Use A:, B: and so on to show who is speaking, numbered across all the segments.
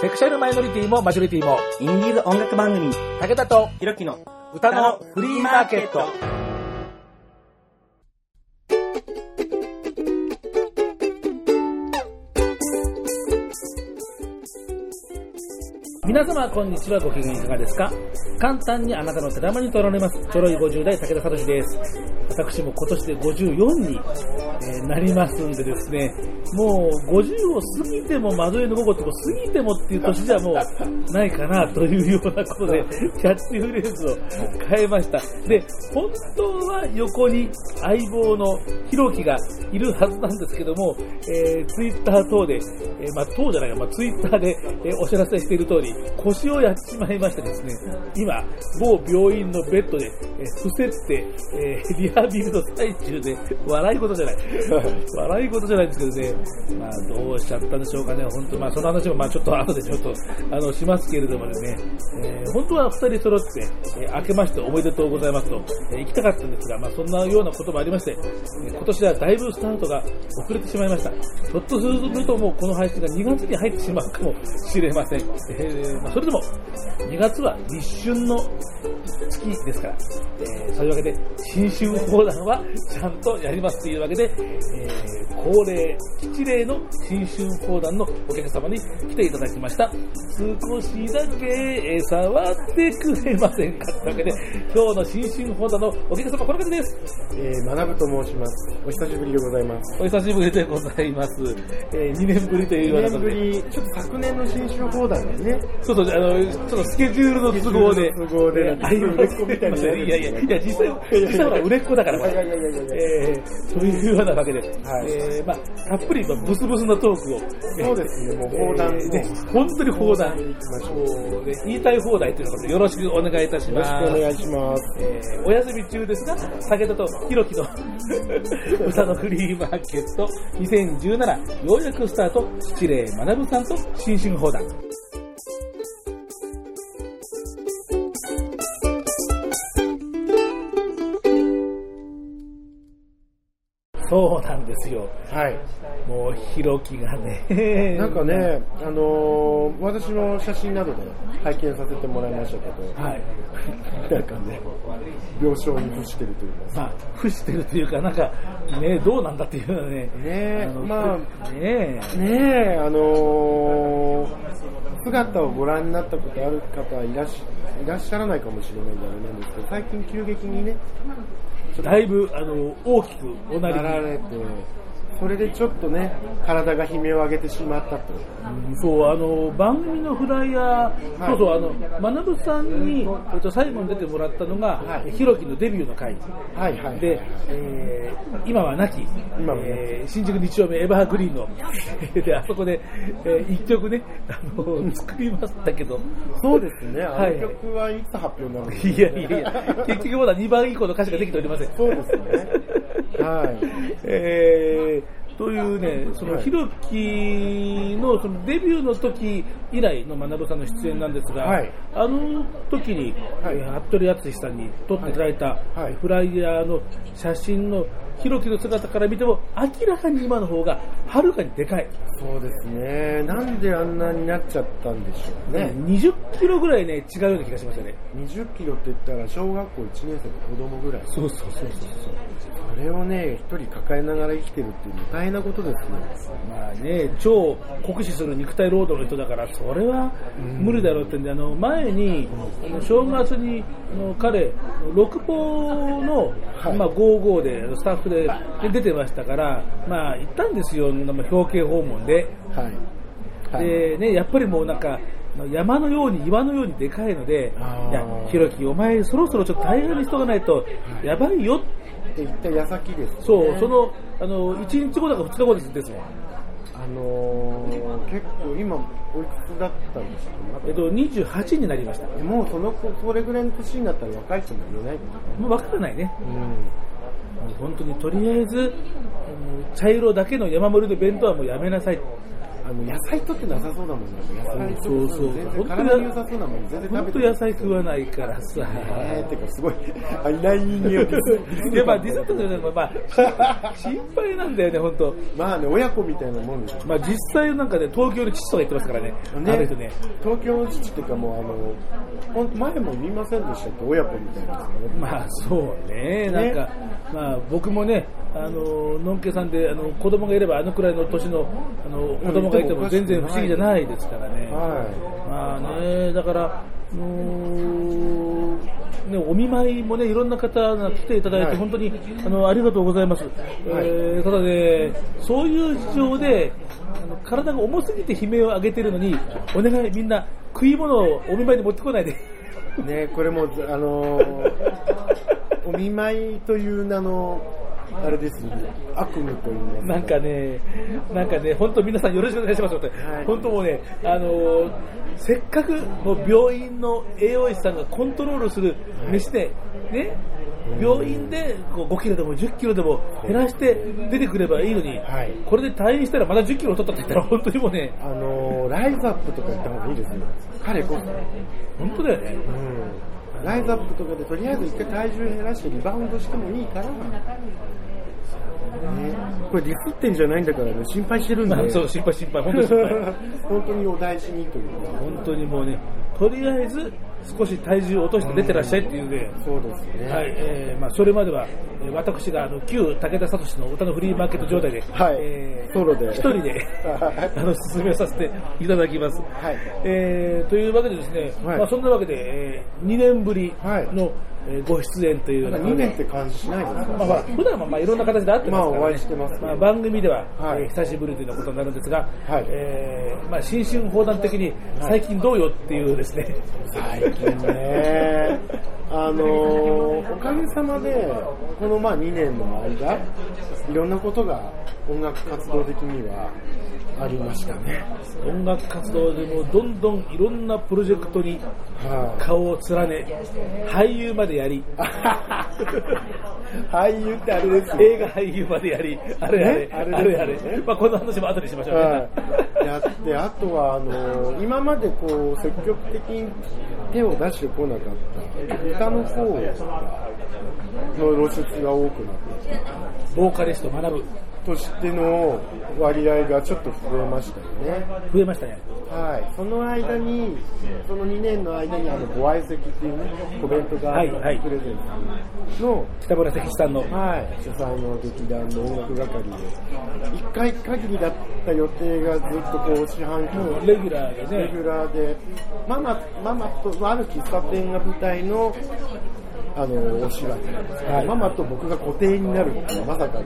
A: セクシャルマイノリティもマジョリティも、
B: インディーズ音楽番組、
A: 武田と
B: ひろきの
A: 歌のフリーマーケット。皆様こんにちは。ご機嫌いかがですか？簡単にあなたの手玉に取られます。ちょろい50代武田聡です。私も今年で54に、えーなりますんでですねもう50を過ぎても窓への午後っても過ぎてもっていう年じゃもうないかなというようなことで キャッチフレーズを変えましたで本当は横に相棒のひろきがいるはずなんですけども、えー、ツイッター等で、えーまあ、等じゃないか、まあ、ツイッターで、えーお知らせしている通り、腰をやってしまいましてですね、今、某病院のベッドで、えー伏せって、えーリハビリの最中で、笑い事じゃない。笑い事じゃないんですけどね、まあ、どうしちゃったんでしょうかね、本当、まあ、その話も、まあ、ちょっと後でちょっと、あの、しますけれどもね、えー本当は二人揃って、えー明けましておめでとうございますと、えー行きたかったんですが、まあ、そんなようなこともありまして、えー今年はだいぶスタートが遅れてしまいました。ひょっとするともうこの配信が2月に入ってしまうかもしれません。えまあ、それでも、2月は立春の月ですから、えそういうわけで、新春講談はちゃんとやりますというわけで、え恒例、吉例の新春講談のお客様に来ていただきました。少しだけえー触ってくれませんかというわけで、今日の新春講談のお客様、この方です。
C: えー、学ぶと申します。お久しぶりでございます。
A: お久しぶりでございます。えー2年ぶりというよう
C: 2
A: なことで。
C: 年ぶり、ちょっと昨年の新春放談がね、
A: そうそう、あの、ちょっとスケジュールの都合で。
C: 都合で、
A: あいや
C: 売れっ子みたいになる
A: いやいや、いや、実際、実際は売れっ子だから、
C: いやいやいやいやいや
A: えー、というようなわけで、
C: はい
A: えー、まあ、たっぷりとブスブスなトークを。
C: そうですね、もう放談
A: えー。本当に放談。
C: 行きましょう。
A: もうね言いたい放題ということでよろしくお願いいたし
C: よろ
A: ます。
C: しくお願いします。
A: えーお休み中ですが、武田とひろきの 歌のフリーマーケット2017ようやくスタート、七霊学さんと新春放談。そうなんですよ。
C: はい。
A: もう、ひろきがね。
C: なんかね、あのー、私の写真などで拝見させてもらいましたけど、
A: はい。
C: なんかね、病床に伏してるというか、
A: まあ、伏してるというか、なんか、ね、どうなんだっていうのはね。
C: ね
A: の
C: まあ
A: ね
C: ねえ、あのー姿をご覧になったことある方はいらっしいらっしゃらないかもしれないんであれなんですけど、最近急激にね、
A: だいぶ、あの、大きくおなりに
C: なられて、それでちょっとね、体が悲鳴を上げてしまったと。
A: うんそう、あの、番組のフライヤー、
C: はい
A: そうそう、あの、学さんに、えっと、最後に出てもらったのが、
C: はい
A: ひろきのデビューの回。
C: はいはい。
A: で、えー今は亡き、
C: 今は
A: えー新宿2丁目エバーグリーンの、で、あそこで、えー一曲ね、あの、作りましたけど、
C: そうですね、あ
A: はい
C: の曲はいつ発表なのか、
A: いやいやいや、結局まだ2番以降の歌詞ができておりません。
C: そうですね。はい。
A: えーというね、その
C: はい
A: ひろきのそのデビューの時以来の学さんの出演なんですが、
C: はい。
A: あの時に、
C: はい。
A: えー服部敦さんに撮っていただいた
C: はい。
A: フライヤーの写真のひろきの姿から見ても明らかに今の方がはるかにでかい。
C: そうですね。なんであんなになっちゃったんでしょうね。
A: 20キロぐらいね、違うような気がしますよね。
C: 20キロって言ったら小学校1年生の子供ぐらい。
A: そうそうそうそう。
C: それをね、一人抱えながら生きてるっていうのは大変なことですよ。
A: まあね、超酷使する肉体労働の人だから、それは無理だろうってんで、あの前に、あの正月にあの彼、六ポの、
C: はい
A: まあ、55でスタッフでで出てましたから、まあ、行ったんですよ、まあ表敬訪問で。
C: はい。はい。
A: でね、やっぱりもうなんか、山のように岩のようにでかいので、いや、ひろき、お前そろそろちょっと大変にしとかないと、やばいよ
C: って言った矢先です、ね。
A: そう、その、あの、1日後だか2日後ですですもん。
C: あのー、結構今、おいくつだったんですか？
A: えっと、28になりました。
C: もうその子、それぐらいの年になったら若い人も言えない
A: もう分からないね。
C: うん。
A: 本当にとりあえず、茶色だけの山盛りの弁当はもうやめなさい。
C: あの野菜取ってなさそうだもんね。野菜と
A: そうそう
C: 全然体に良さそうなもん全然食べて
A: 本当野菜食わないからさ。
C: えー、てかすごい、あいない人間をディス
A: いや、まあ、ディスってるのは、まあ、心配なんだよね、本当。
C: まあね、親子みたいなもんですよ。
A: まあ、実際なんかね、東京の父とか言ってますからね。あの人ね。
C: 東京の父っていうかもうあの、ほん前も見ませんでしたっけ親子みたいなね。
A: まあ、そうね。なんか、まあ、僕もね、あの、のんけさんで、あの、子供がいれば、あのくらいの年の、あの、子供がいても全然不思議じゃないですからね。
C: はい。
A: まあね、だから、ね、お見舞いもね、いろんな方が来ていただいて、
C: はい
A: 本当にあのありがとうございます。えーただね、そういう事情で、あの体が重すぎて悲鳴を上げてるのに、お願いみんな食い物をお見舞いに持ってこないで。
C: ね、これも、あのー お見舞いという名の、あれですね、悪夢と言います
A: なんかね、なんかね、本当皆さんよろしくお願いしますって、
C: はい。
A: 本当もうね、あのーせっかくもう病院の栄養士さんがコントロールする飯で、ね、病院でこう5キロでも10キロでも減らして出てくればいいのに、
C: はい。
A: これで退院したらまた10キロ取ったって言ったら本当にもうね、
C: あのーライズアップとか行った方がいいですよ。彼こそ。
A: 本当だよね。
C: うん。ライズアップとかでとりあえず一回体重減らしてリバウンドしてもいいから、ね、これディスってんじゃないんだからね、心配してるんで。
A: まあ、そう、心配心配、本当に心配。
C: 本当にお大事にというか。
A: 本当にもうね、とりあえず少し体重を落として出てらっしゃいっていうね、
C: そうですね。
A: はい、えーまあ、それまでは、えー私があの旧武田聡の歌のフリーマーケット状態で、
C: はい。
A: えー
C: ソロで。
A: 一人で
C: はい。
A: あの進めさせていただきます。
C: はい。
A: えーというわけでですね、
C: はい。
A: まあ、そんなわけで、え2年ぶりの、
C: はい。
A: えーご出演というような。
C: 2年って感じしないですか、
A: まあ、ほら普段はまあいろんな形で会ってますから、ね。
C: まあお会いしてま
A: あ、番組では、
C: はい。
A: えー久しぶりというようなことになるんですが、
C: はい。
A: えーまあ、新春放談的に最近どうよっていうですね、
C: 最近ね、あのーおかげさまで、このまあ2年の間、いろんなことが音楽活動的にはありましたね。
A: 音楽活動でもどんどんいろんなプロジェクトに
C: はい。
A: 顔を連ね、俳優までやり、
C: 俳優ってあれですよ。
A: 映画俳優までやり、あれあれ、
C: ねあれ
A: あれあれ、まあ、この話も後にしましょうね。
C: はい、やって、あとはあのー今までこう積極的に手を出してこなかった下の方の露出が多くなって
A: ボーカリスト学ぶ、
C: としての割合がちょっと増えましたよね。
A: 増えましたね。
C: はい、その間に、その2年の間にあのご相席っていうね、コメントが
A: はいはい。
C: プレゼントの、
A: 北村関さんの、
C: はい、主催の劇団の音楽係で、1回限りだった予定がずっとこう四半期
A: もうレギュラーでね、
C: レギュラーで、ママ、ママと、ある喫茶店が舞台の、あの、お芝居
A: はい
C: ママと僕が固定になるっていう、まさかの。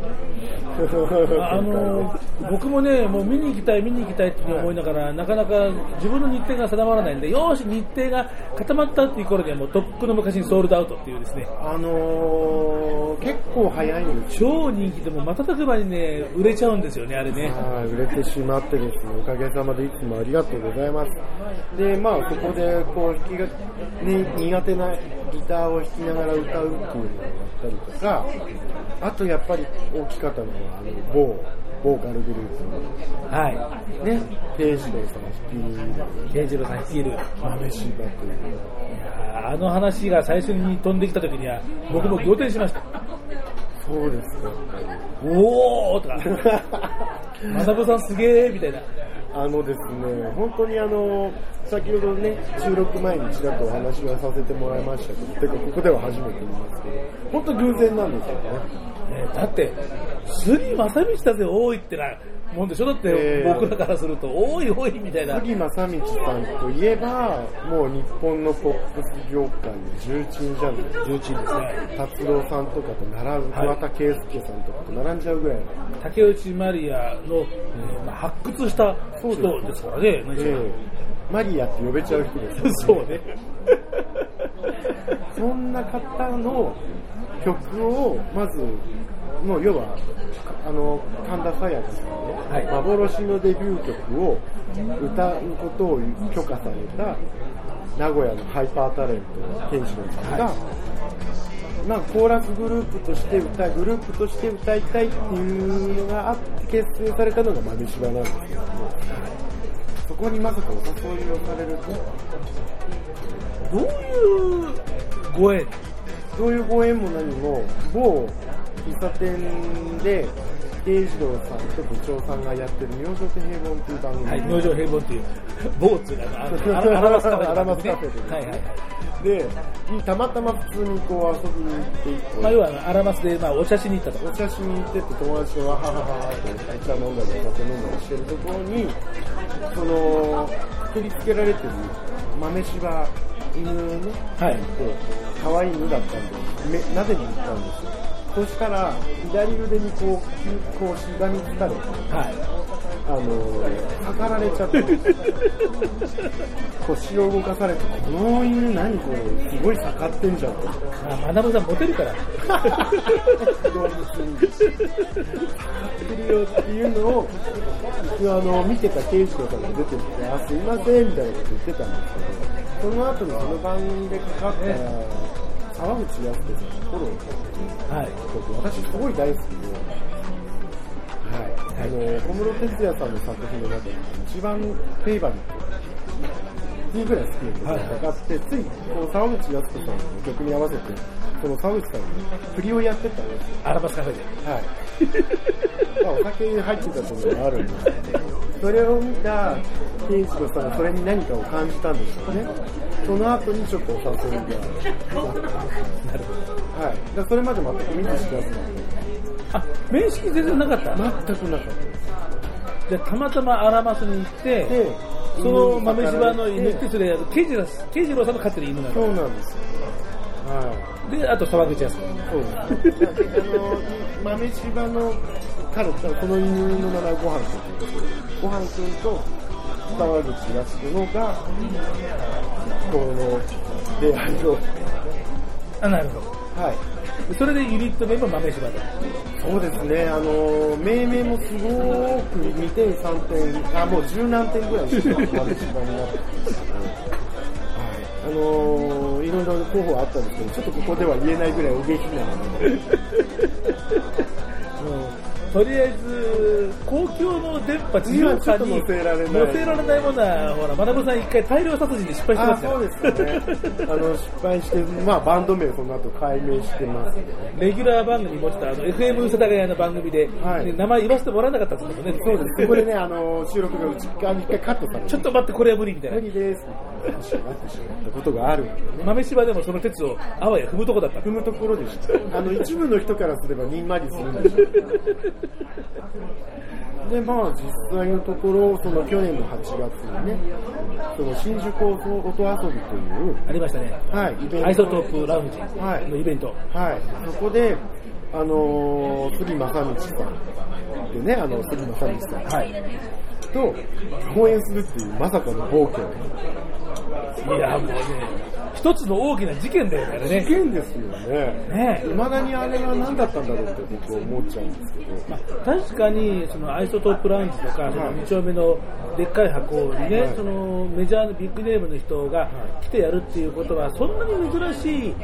A: あの僕もね、もう見に行きたい、見に行きたいって思いながら、なかなか自分の日程が定まらないんで、よーし、日程が固まったっていう頃には、もうとっくの昔にソールドアウトっていうですね、
C: あのー、結構早いんですよ。
A: 超人気でも瞬く間にね、売れちゃうんですよね、あれね。
C: はい、売れてしまってですね、おかげさまでいつもありがとうございます。で、まあ、そこで、こう、弾きが、ね、苦手なギターを弾きながら歌うっていうのをやったりとか、あとやっぱり大きかったのは、あの、某、ボーカルグループ
A: はい。
C: の、ね、定時郎さん率いる、
A: 慶次郎さん率いる。
C: 豆柴という、
A: あの話が最初に飛んできた時には、僕も仰天しました。
C: そうですか。
A: おーとか、まさぶさんすげーみたいな。
C: あのですね、本当にあの、先ほどね、収録前にちらっとお話はさせてもらいましたけど、てかここでは初めて言いますけど、本当偶然なんですよね。
A: えーだって、杉正道だぜ、多いってなもんでしょ？だって、
C: えー
A: 僕らからすると、多い多いみたいな。
C: 杉正道さんといえば、もう日本のポップス業界の重鎮じゃない。
A: 重鎮ですね。
C: 達郎さんとかと並ぶ、
A: はい
C: 桑田佳祐さんとかと並んじゃうぐらいの。
A: 竹内まりやの、えーまあ、発掘した人ですからね。
C: マリアって呼べちゃう人です。
A: そうね。
C: そんな方の曲を、まず、もう要は、あの、神田沙也加さんの、
A: はい。
C: 幻のデビュー曲を歌うことを許可された名古屋のハイパータレント、ケンシロウさんが、まあ、コーラスグループとして歌い、グループとして歌いたいっていうのがあって結成されたのが豆柴なんですけども、そこにまさかお誘いをされる
A: どういうご縁？
C: と、どういうご縁も何も、某喫茶店で、慶次郎さんと部長さんがやってる明星平凡っていう番組
A: はい、明星平凡っていう、某っていうのは、あのアラマスカフェ
C: アラマスカフェで
A: はいはい。
C: で、たまたま普通にこう遊びに行っていて、
A: まあ、要は、アラマスで、まあ、お茶しに行ったと。
C: お茶しに行ってて友達とわはははってお茶飲んだりお酒飲んだりしてるところに、その、くくりつけられてる豆柴犬の、
A: はい。
C: 可愛い犬だったんで、め撫でに行ったんですよ。そしたら、左腕にこう、こうしがみつかれて、
A: はい。
C: あのー、かかられちゃって、腰を動かされて、この犬何これ、すごい盛ってんじゃんと。
A: まあ、マダムさんモテるから。
C: 動物に。盛ってるよっていうのを、あの、見てた刑事の方が出てきて、あ、すいません、みたいなこと言ってたんですけど、その後にその番組でかかった、沢口靖子さんのフォロー
A: はい。
C: 私すごい大好きで、はい。あの、小室哲哉さんの作品の中で一番フェイバリットっていうぐらい好きな曲がかかって、つい、この沢口靖子さんの曲に合わせて、この沢口さんに振りをやってたんですよ。
A: アラマスカフェで。
C: はい。まあ、お酒に入ってたところがあるんですけど、それを見たさんはそれに何かを感じたんでしょうね。その後にちょっとお誘いが。
A: なるほど。
C: はい。それまで全く見ず知らずなんで。
A: あ、面識全然なかった。
C: 全くなかった。
A: で、たまたまアラマスに行って、
C: で、
A: その豆柴の犬って、
C: で
A: それ、ケイジロケイジローさんの飼ってる犬なの。
C: そうなんですよ。はい。
A: で、あと沢口靖子。
C: そうです。あの、豆柴の彼と、この犬の名前ごはんくんごはんくんと沢口靖子のが、この出会いを、
A: あ、なるほど。
C: はい。
A: でそれでユニット名も豆柴で。
C: そうですね、あの、命名もすごく2点、3点、あ、もう十何点ぐらいしてるんです、あのいろいろ候補あったんですけど、ちょっとここでは言えないぐらいお下品なので、
A: う んとりあえず、公共の電波地上波に
C: 今ちょっと載せられない
A: 載せられないものは、ほら、まなぶさん一回大量殺人で失敗してま
C: あ
A: すから。
C: そうですね。あの、失敗して、まあ、バンド名その後解明してます。
A: レギュラー番組持ってた、あの、FM 世田谷の番組で、
C: はい
A: で名前言わせてもらえなかったんですけどね。
C: そうです。そこでね、あの、収録が内側に一回カットされて、
A: ちょっと待って、これは無理みたいな。
C: 無理です。ってなったことがあるね。
A: 豆柴でもその鉄をあわや踏むとこだった。
C: 踏むところでした。あの、一部の人からすればにんまりするんでしょ。で、まあ、実際のところ、その去年の8月にね、その新宿音遊びという、
A: ありましたね。
C: はい、イベント。
A: アイソトープラウンジ
C: はい
A: のイベント。
C: はい、そこで、あのー、杉正道さんでね、あの、杉正道さん
A: はい。
C: と共演するっていうまさかの暴挙。
A: いや、もうね、一つの大きな事件だよね、
C: 事
A: ね。
C: 件ですよね。
A: ね。
C: 未だにあれは何だったんだろうって僕は思っちゃうんですけど。
A: まあ、確かにそのアイソトープラウンジとか、その
C: はい
A: 2丁目のでっかい箱にね、
C: はい。
A: そのメジャーのビッグネームの人が来てやるっていうことは、そんなに珍しい、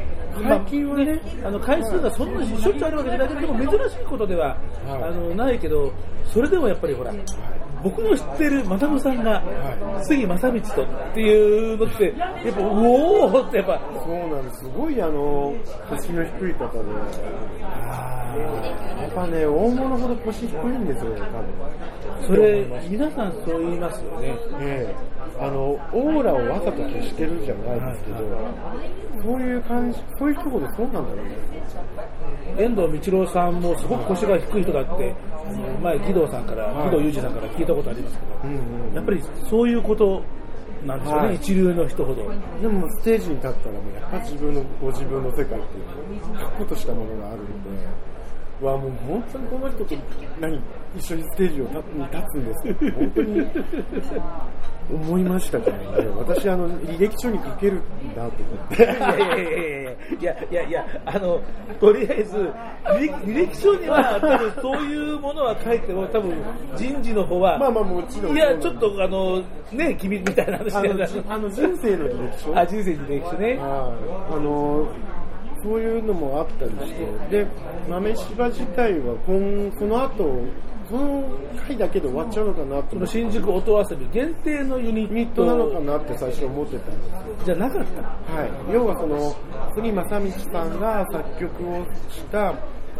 C: 最近はね。
A: あの回数がそんなにしょっちゅうあるわけじゃないけど、でも珍しいことでは、
C: はい。
A: あのないけど、それでもやっぱりほら、僕の知ってるマダムさんが、
C: は
A: 杉正道とっていうのって、やっぱ、うおーってやっぱ、
C: そうなんです。すごいあの、腰の低い方で、やっぱね、大物ほど腰低いんですよね、多分。
A: それ、皆さんそう言いますよね。
C: ええあの、オーラをわざと消してるじゃないですけど、そういう感じ、そういう人ほどそうなんだろうね。
A: 遠藤道郎さんもすごく腰が低い人だって、あの前、義堂さんから、
C: はい
A: 義堂裕二さんから聞いたことありますけど、
C: うんうん
A: やっぱりそういうことなんですよね、
C: はい
A: 一流の人ほど。
C: でもステージに立ったらもうやっぱ自分のご自分の世界っていう確固としたものがあるので、うわもう本当にこの人と何一緒にステージを立に立つんですよって本当に思いましたからね。私あの履歴書に書けるんだと思って。
A: いやいやいやいやいやいや、あの、とりあえず、履歴書には多分そういうものは書いても、多分人事の方は、
C: まあまあもちろん。
A: いや、ちょっとあの、ね、君みたいな話
C: あ
A: で
C: のじあの人生の履歴書
A: あ、人生に歴史ね。
C: あのそういうのもあったりして、で、豆柴自体は今この後、この回だけで終わっちゃうのかなと
A: その新宿音遊び限定のユニ
C: ット。なのかなって最初思ってたんです
A: じゃなかった
C: はい、要はその国正道さんが作曲をした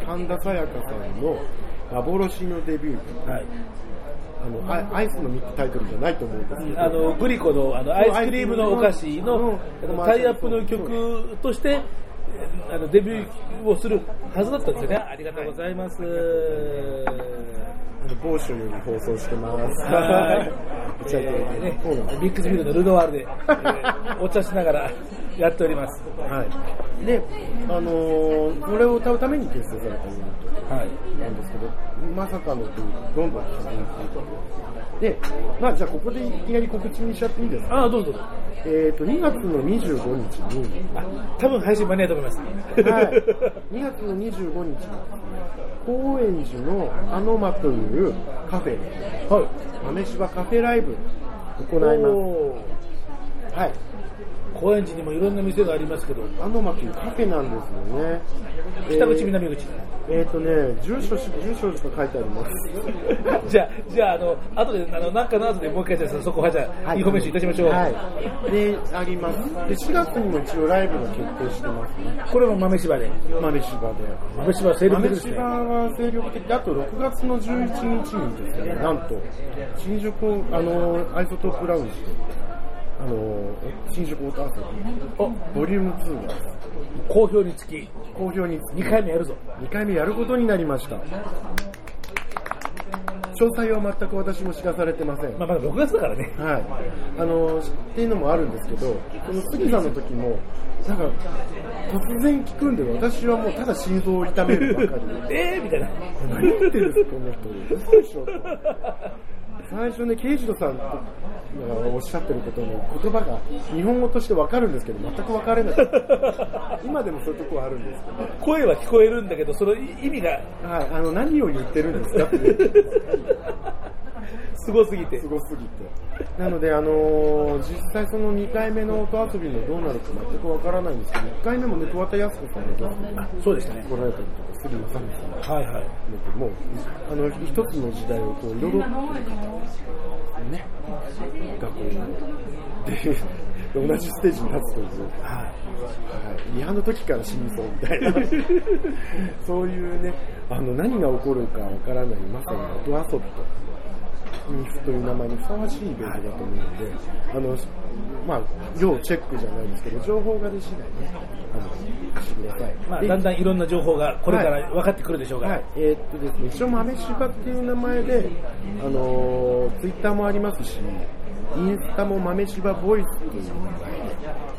C: 神田沙也加さんの幻のデビュー曲
A: はい。
C: あのアイアイスのミックタイトルじゃないと思うんですけど。
A: あの、グリコのあのアイスクリームのお菓子の
C: うん
A: タイアップの曲として、あのデビューをするはずだったんですよね。ありがとうございます。
C: あの某所より放送してます。
A: はい
C: 打ち上げです
A: ビッグスフィールドルノワールで、えーお茶しながらやっております。
C: はい。で、あのーこれを歌うために結成されたユニット
A: はい。
C: なんですけど、まさかのどんどん進んでいくで、まあじゃあここでいきなり告知にしちゃっていいですか？
A: ああ、どうぞどうぞ。
C: えっ、と、2月の25日に、
A: あ、多分配信間に合うと思います。
C: はい、2月の25日高円寺のアノマというカフェで、
A: はい。
C: 豆柴カフェライブ行います。はい。
A: 高円寺にもいろんな店がありますけど、
C: アノマというカフェなんですよね。
A: 北口
C: えー
A: 南口。
C: えっ、とね、住所し、住所しか書いてあります。
A: じゃあ、じゃあ、あの、後で、あの、なんかの後でもう一回じゃあそこはじゃあ、インフォメーションいたしましょう。
C: はい。で、あります。で、4月にも一応ライブが決定してますね。
A: これも豆柴で。
C: 豆柴で。
A: 豆柴は精力
C: 豆
A: 的ですね。
C: 柴は精力的で、あと6月の11日にですね、なんと、新宿、あの、アイソトープラウンジで、あの、新宿オートアート
A: お、
C: ボリューム2が
A: 好評につき、
C: 好評に
A: 2回目やるぞ。
C: 2回目やることになりました。詳細は全く私も知らされてません。
A: まあ、まだ6月だからね。
C: はい。あの、っていうのもあるんですけど、この杉さんの時も、なんか、突然聞くんで、私はもうただ心臓を痛めるばかりで、
A: えーみたいな。
C: 何言ってるんですか、この人。嘘でしょと。最初ね、刑事ドさんがおっしゃってることの言葉が日本語としてわかるんですけど、全く分かれなかった。今でもそういうとこはあるんですけど、
A: 声は聞こえるんだけど、その意味が
C: はい、あの、何を言ってるんですかって。
A: すごすぎて
C: す。ごすぎて。なので、あのー実際その2回目の音遊びもどうなるか全くわからないんですけど、1回目もね、桑田靖子さんがゲストに
A: あ、そうでしたね。
C: 来られたりとか、杉正美さんが
A: はいはい。
C: もう、あの、一つの時代をこう彩ってる方ね、がこう、で、同じステージに立つという、
A: はい。
C: はい、リハの時から死にそうみたいな、そういうね、あの何が起こるかわからない、まさに音遊びと、という名前にふさわしいイベントだと思うので、あのまあ、要チェックじゃないですけど、情報が出次第ね、あのしてください。
A: まあ、
C: で
A: だんだんいろんな情報がこれから分かってくるでしょうから。
C: はい、えーっとですね、一応豆柴っていう名前で、あのツイッター Twitter もありますし、インスタも豆柴ボイスっていう名前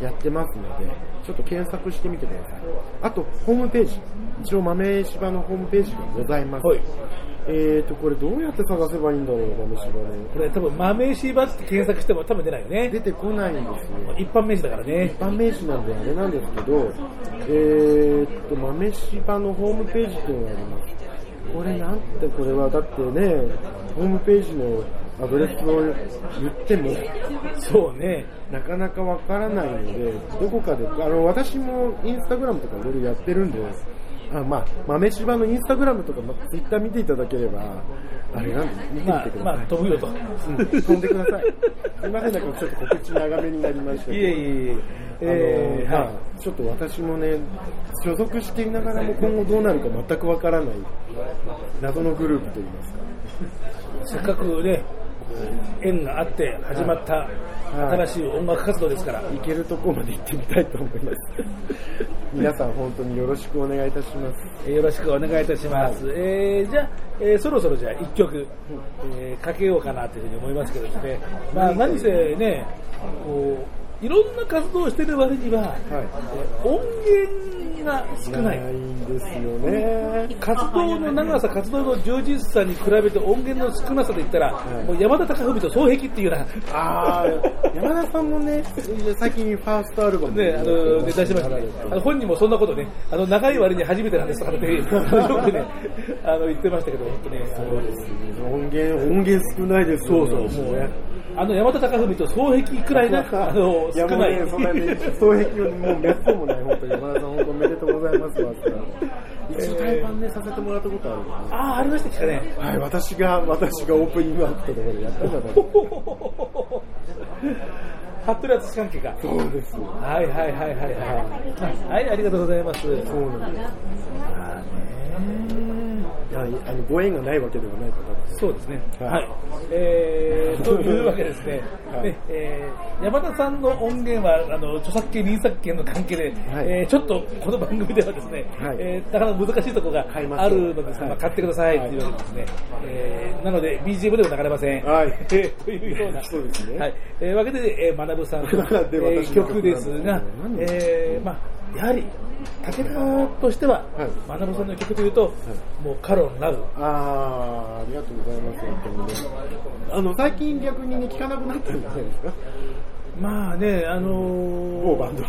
C: でやってますので、ちょっと検索してみてください。あと、ホームページ、一応豆柴のホームページがございます。
A: はい
C: えーっと、これどうやって探せばいいんだろう、豆柴の。
A: これ多分、豆柴って検索しても多分出ないよね。
C: 出てこないんですね。
A: 一般名詞だからね
C: 一。般名詞なんであれなんですけど、えーっと、豆柴のホームページっていうのがあります。これなんて、これはだってね、ホームページのアドレスを言っても、
A: そうね。
C: なかなかわからないので、どこかで、あの、私もインスタグラムとかいろいろやってるんで、あまあ、豆柴のインスタグラムとか、まツイッター見ていただければ、あれなんで、見てみ
A: まあ
C: てく、だ
A: まあ
C: さい。、
A: 飛ぶよと。
C: うん飛んでください。すいません、なんかちょっと告知長めになりましたけど。
A: いえいえいえ。えー、
C: あの
A: は
C: まあちょっと私もね、所属していながらも今後どうなるか全くわからない謎のグループといいますか。
A: い。せっかくね、縁があって始まった新しい音楽活動ですから。
C: 行けるところまで行ってみたいと思います。皆さん本当によろしくお願いいたします。
A: えーよろしくお願いいたします。えーじゃあ、えーそろそろじゃあ一曲、えーかけようかなというふうに思いますけどですね。まあ何せね、こう、いろんな活動をしてる割には、
C: はい。
A: えー音源が少ない。
C: んですよね。
A: 活動の長さ、活動の充実さに比べて音源の少なさで言ったら、
C: い
A: もう山田孝文と双璧っていうな、
C: ああ、山田さんもね、最近ファーストアルバム
A: ね、あの、ね、出しましたね。あの本人もそんなことね、あの、長い割に初めてなんですとかって、よくね、あの、言ってましたけど、本当ね、
C: そうですね音源、音源少ないです
A: そうそう、もうね、あの、山田孝文と双璧くらいな、あの、少ない。
C: やもうね、そんなに、双璧をもうめっそうもない、本当に山田さん、本当おめでとうございますわ。一度対バンね、させてもらったことある、ね、
A: ああ、ありましたっけね。
C: はい、私が、私がオープニングアクトとかでやったじゃないですか。
A: 服部淳関係か。
C: そうです。
A: はいはいはいはいはい。はい、ありがとうございます。
C: そうなんです。
A: まあね
C: いやあのご縁がないわけではない方です。
A: そうですね。
C: は
A: はいい。えー、というわけです ね。
C: はい
A: ねえー山田さんの音源は、あの、著作権、臨作権の関係で、
C: はい
A: えーちょっとこの番組ではですね、
C: はい
A: えーなかなか難しいところがあるのですが、買ってくださいっていうわけですね。えーなので、BGM でも流れません。
C: はい
A: えー というような。
C: そうですね
A: はい。えーわけで、えー、学さん。の、
C: で
A: えー曲ですが
C: 何、
A: えーまあ、やはり、武田としては、
C: はい。
A: 学さんの曲というと、もうカロンラブ。
C: あー、ありがとうございます。あの、最近逆にね、聞かなくなったんじゃないですか？
A: まあね、あのー、
C: 某バンド。
A: い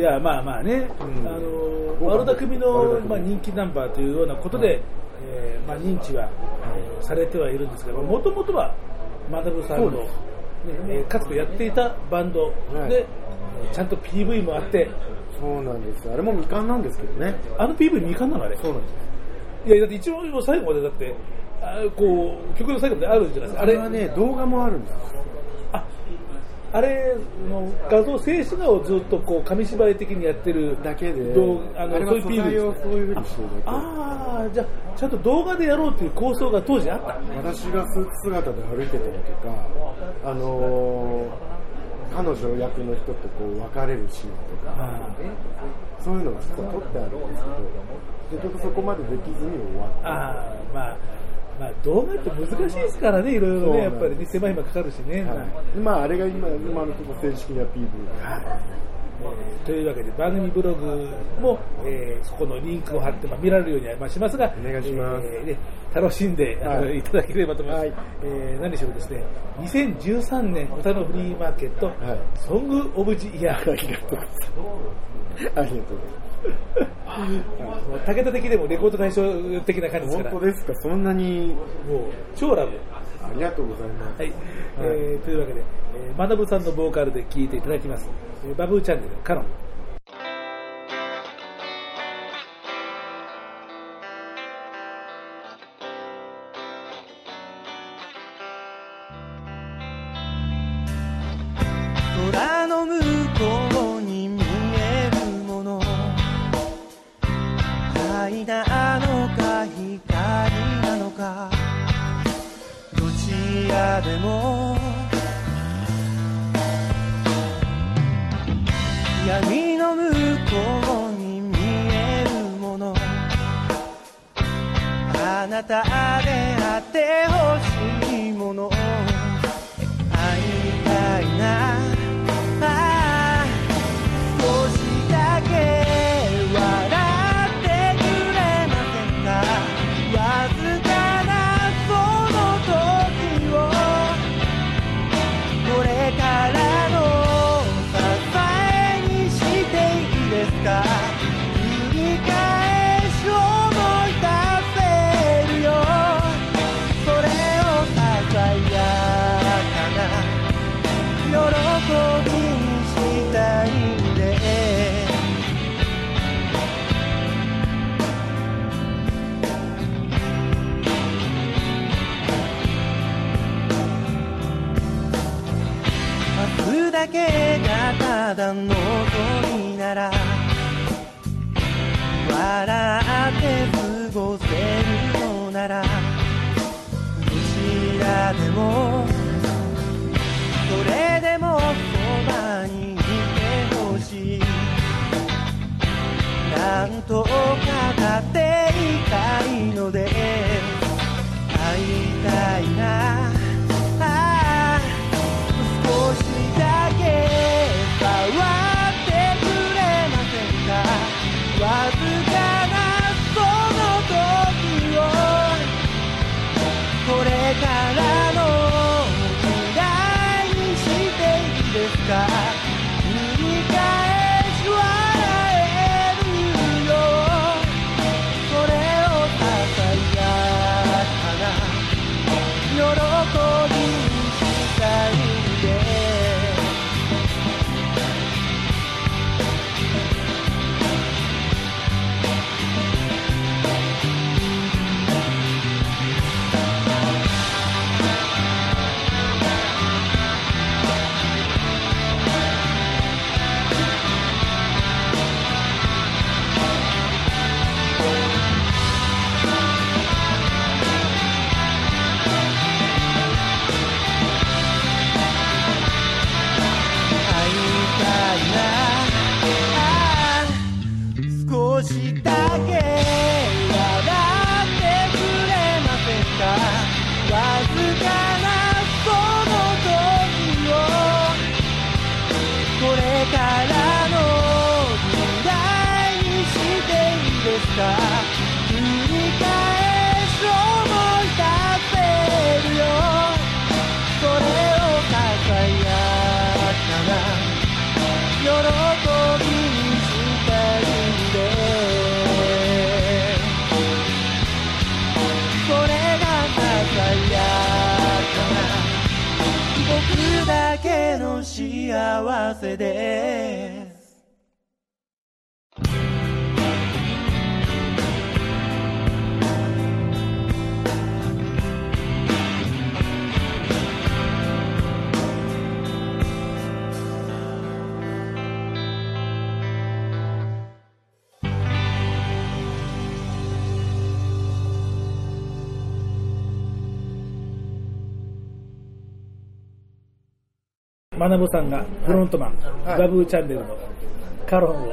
A: や、まあまあね、
C: うん。
A: あのー、
C: 某バンド。
A: 悪田組のまあ、人気ナンバーというようなことで、えーまあ、認知は、えーされてはいるんですけど、もともとは、マダブさんの、えーかつてやっていたバンドで、
C: はい
A: えーちゃんと PV もあって、
C: そうなんです。あれも未完なんですけどね。
A: あの PV 未完なのあれ。
C: そうなんです。
A: いや、だって一応最後までだって、あこう、曲の最後まであるんじゃないですか。
C: あれはね、動画もあるんです。
A: ああれの画像、静止画をずっとこう紙芝居的にやってる
C: だけで、
A: 動画あの
C: あれは素材をそういう風にしてるだけ。
A: ああ、じゃあ、ちゃんと動画でやろうという構想が当時あった。
C: 私がスーツ姿で歩いてたりとか、あのー彼女役の人とこう別れるシーンとか、そういうのが撮ってあるんですけど、結局そこまでできずに終わった。
A: ああ、まあ、まあ、動画って難しいですからね、いろいろね、やっぱりね、手間暇かかるしね。
C: はい、まああれが今、今のところ正式な PV で、
A: えーというわけで番組ブログも、えーそこのリンクを貼って、まあ、見られるようにはまあしますが
C: お願いします。
A: えーね楽しんで、
C: はい。
A: い、ただければと思います、
C: はい。
A: えー何でしょうですね2013年歌のフリーマーケット、
C: はい。
A: ソング・オブ・ジ・イヤー
C: ありがとうございます。
A: 武田的でもレコード大賞的な感じですから
C: 本当ですか、そんなに
A: もう超ラブ
C: ありがとうござい。ます。
A: はい、えーというわけで、えー、マナブさんのボーカルで聴いていただきます、えーバブーチャンネルカノン。
B: 空の向こうなのか光なのか。どちらでも。闇の向こうに見えるもの。あなたであってほしいもの。会いたいな。だけがただ望みなら笑って過ごせるのならどちらでもそれでもそばにいてほしい。なんとか立っていたいので会いたいな。か
A: マナブさんがフロントマン、
C: はい
A: バブーチャンネルのカロンを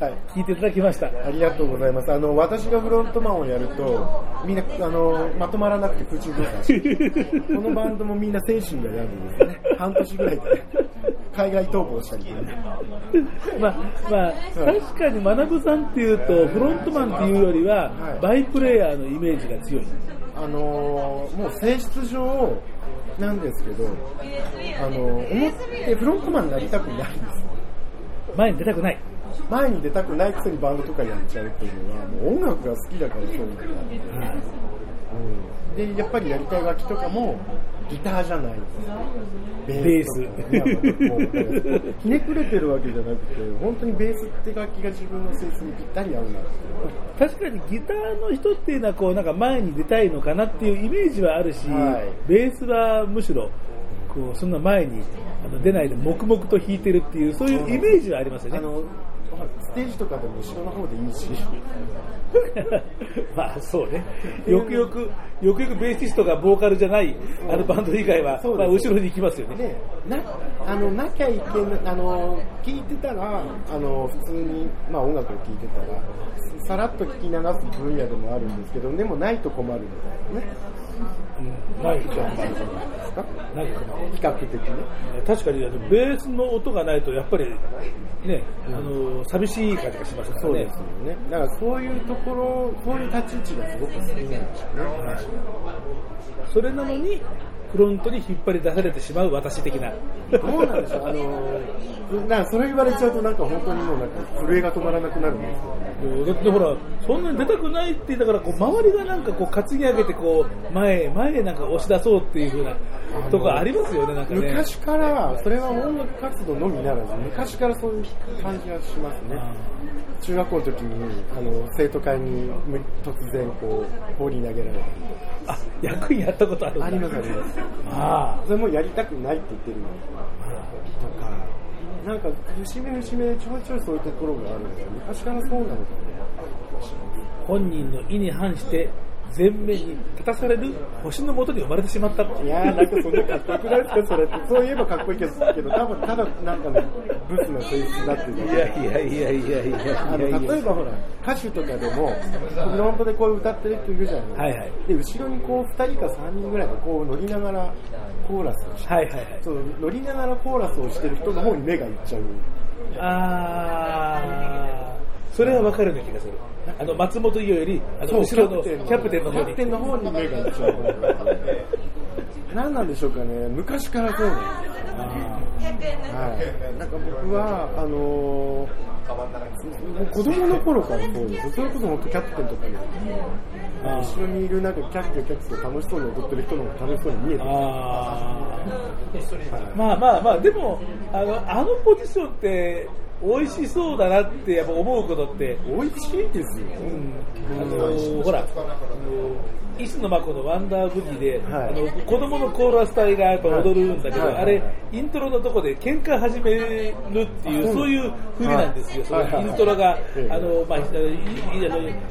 C: はい。
A: 聞いていただきました。
C: ありがとうございます。あの、私がフロントマンをやると、みんな、あの、まとまらなくて空中動作 このバンドもみんな精神が病んでですね、半年ぐらいで海外逃亡したり。
A: まあ、まあ、確かに学さんっていうと、フロントマンっていうよりは
C: は、い
A: バイプレイヤーのイメージが強い。
C: あのーもう性質上なんですけど、あの思ってフロントマンになりたくないんです。
A: 前に出たくない。
C: 前に出たくないくせにバンドとかやっちゃうっていうのは、もう音楽が好きだからそうなんだ、うん。で、やっぱりやりたい楽器とかも、ギターじゃないベースひねくれてるわけじゃなくて、本当にベースって楽器が自分の性質にぴったり合うな。
A: 確かにギターの人っていうのはこうなんか前に出たいのかなっていうイメージはあるし、
C: はい
A: ベースはむしろこうそんな前に出ないで黙々と弾いてるっていうそういうイメージはありますよね。
C: あの、ステージとかでも後ろの方でいいし、
A: まあそうね。よくよく、よくよくベーシストがボーカルじゃないあのバンド以外は、まあ後ろに行きますよね。
C: でなあのなきゃいけないあの聞いてたらあの普通に、まあ、音楽を聴いてたらさらっと聞き流す分野でもあるんですけどでもないと困るみたいなね
A: うんないじゃん。
C: ですか？
A: ないかな。
C: 比較的ね
A: 確かにベースの音がないとやっぱりね、あの寂しい感じがしますからね
C: そうです。よねだからそういうところそういう立ち位置がすごく好きなんですよね
A: それなのにフロントに引っ張り出されてしまう私的な。
C: どうなんでしょうあのなそれ言われちゃうとなんか本当にもうなんか震えが止まらなくなるんですけどね
A: だってほら、そんなに出たくないって言ったから、こう周りがなんかこう担ぎ上げてこう前へ前へなんか押し出そうっていう風なとこありますよね、なんかね。
C: 昔から、それは音楽活動のみならず、昔からそういう感じがしますね。中学校の時に、あの、生徒会にむ突然こう、放り投げられたり
A: あ、役員やったことある。
C: ありますあります。
A: あ
C: それもやりたくないって言ってるのとか、なんか、節目節目でちょいちょいそういうところがあるんで、昔からそうなのか
A: ね本人の意に反して前面に立たされる星の下に生まれてしまった。
C: な。いやー、なんかそんなかっこよくないですか、それって。そう言えばかっこいいけど、多分ただなんかね、ブスな性質だっていうだけ
A: いやいやいやいやいや
C: あの
A: いやいや
C: 例えばほら、歌手とかでも、フロントでこう歌ってる人いるじゃないですか。
A: はいはい
C: で、後ろにこう2人か3人ぐらいでこう乗りながらコーラスをして、
A: はいはいはい。
C: その乗りながらコーラスをしてる人の方に目がいっちゃう。
A: あー、それは分かるような気がする。あの、松本伊代より、あの、後ろのキャプテンの方に
C: キャプ。テンの方に目がいっちゃう。何なんでしょうかね、昔からそうなんですよ。はい、なんか僕は、あのー子供の頃からそうです。それこそ本当キャプテンとかに、後ろにいるなんかキャッキャキャッキャ楽しそうに踊ってる人の方が楽しそうに見えて
A: あーまあまあまあ、でも、あの、あのポジションって、美味しそうだなってやっぱ思うことって、
C: 美味しいですよ。
A: うん、あのほら、あの石野真子のワンダーブギで、
C: はい。
A: あの子供のコーラス隊がやっぱ踊るんだけど、
C: はい。
A: あれ、イントロのとこで喧嘩始めるっていう、
C: あ
A: そう。いう風なんですよ、その
C: はい。はい
A: イントロが、
C: ええ。
A: あのまあ、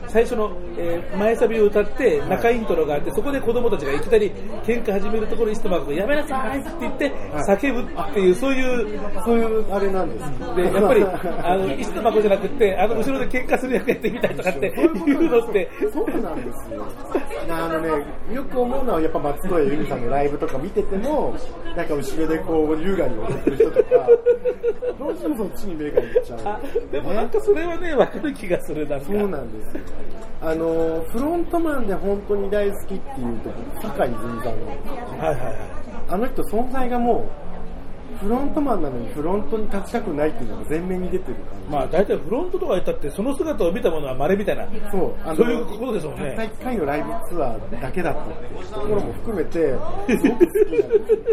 A: 最初の、えー前サビを歌って、中イントロがあって、そこで子供たちがいきなり喧嘩始めるところ、石野真子がやめなさいって言って、叫ぶっていう、そういう。
C: そういうあれなんです。
A: でやっぱりあの石野真子じゃなくて、あの後ろで喧嘩する役やってみたいとかっていうのって、
C: そうなんですよ。なあのね、よく思うのは、やっぱ松任谷由実さんのライブとか見てても、なんか後ろでこう、優雅に踊ってる人とか、どうしてもそっちに目がいっちゃう、
A: あでもなんかそれはね、わかる気がする、な。
C: そうなんですよ。あの、フロントマンで本当に大好きっていうと、坂井泉さんなんですよ
A: はいはいはい。
C: あの人存在がもう、フロントマンなのにフロントに立ちたくないっていうのが前面に出てる感じ。
A: まあ大体フロントとか言ったって、その姿を見たものは稀みたいな。
C: そう、あの
A: そういうことですもんね
C: たった1回のライブツアーだけだったっていうところも含めて、すごく好きなんですよ。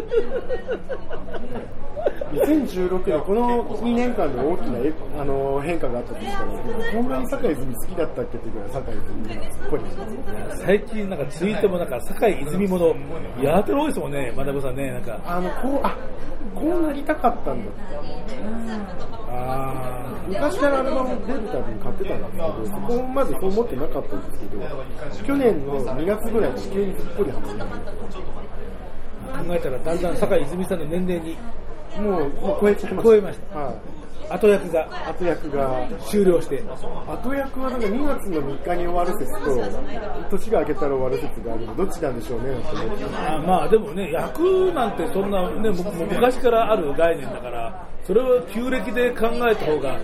C: 2016年、この2年間で大きなえあの変化があったとしたら、こんなに坂井泉好きだったっけっていうぐらい坂井泉がすっごいです。
A: 最近なんかツイートもなんか、坂井泉もの、やたら多いですもんね、学さんね、なんか。
C: あの、こう、あ、こうなりたかったんだ
A: あ
C: 昔からアルバム出るたびに買ってたんですけど、そこまでそう思ってなかったんですけど、去年の2月ぐらいに急にすっぽりハマった。
A: ー考えたらだんだん坂井泉さんの年齢に
C: もう、もう超えちゃいました。
A: 超えました。
C: はい。
A: 後役が
C: 後役が、
A: 終了して。
C: 後役はだから2月の3日に終わる説と、年が明けたら終わる説があるのどっちなんでしょうね、
A: あまあでもね、役なんてそんなね、昔からある概念だから、それは旧暦で考えた方が、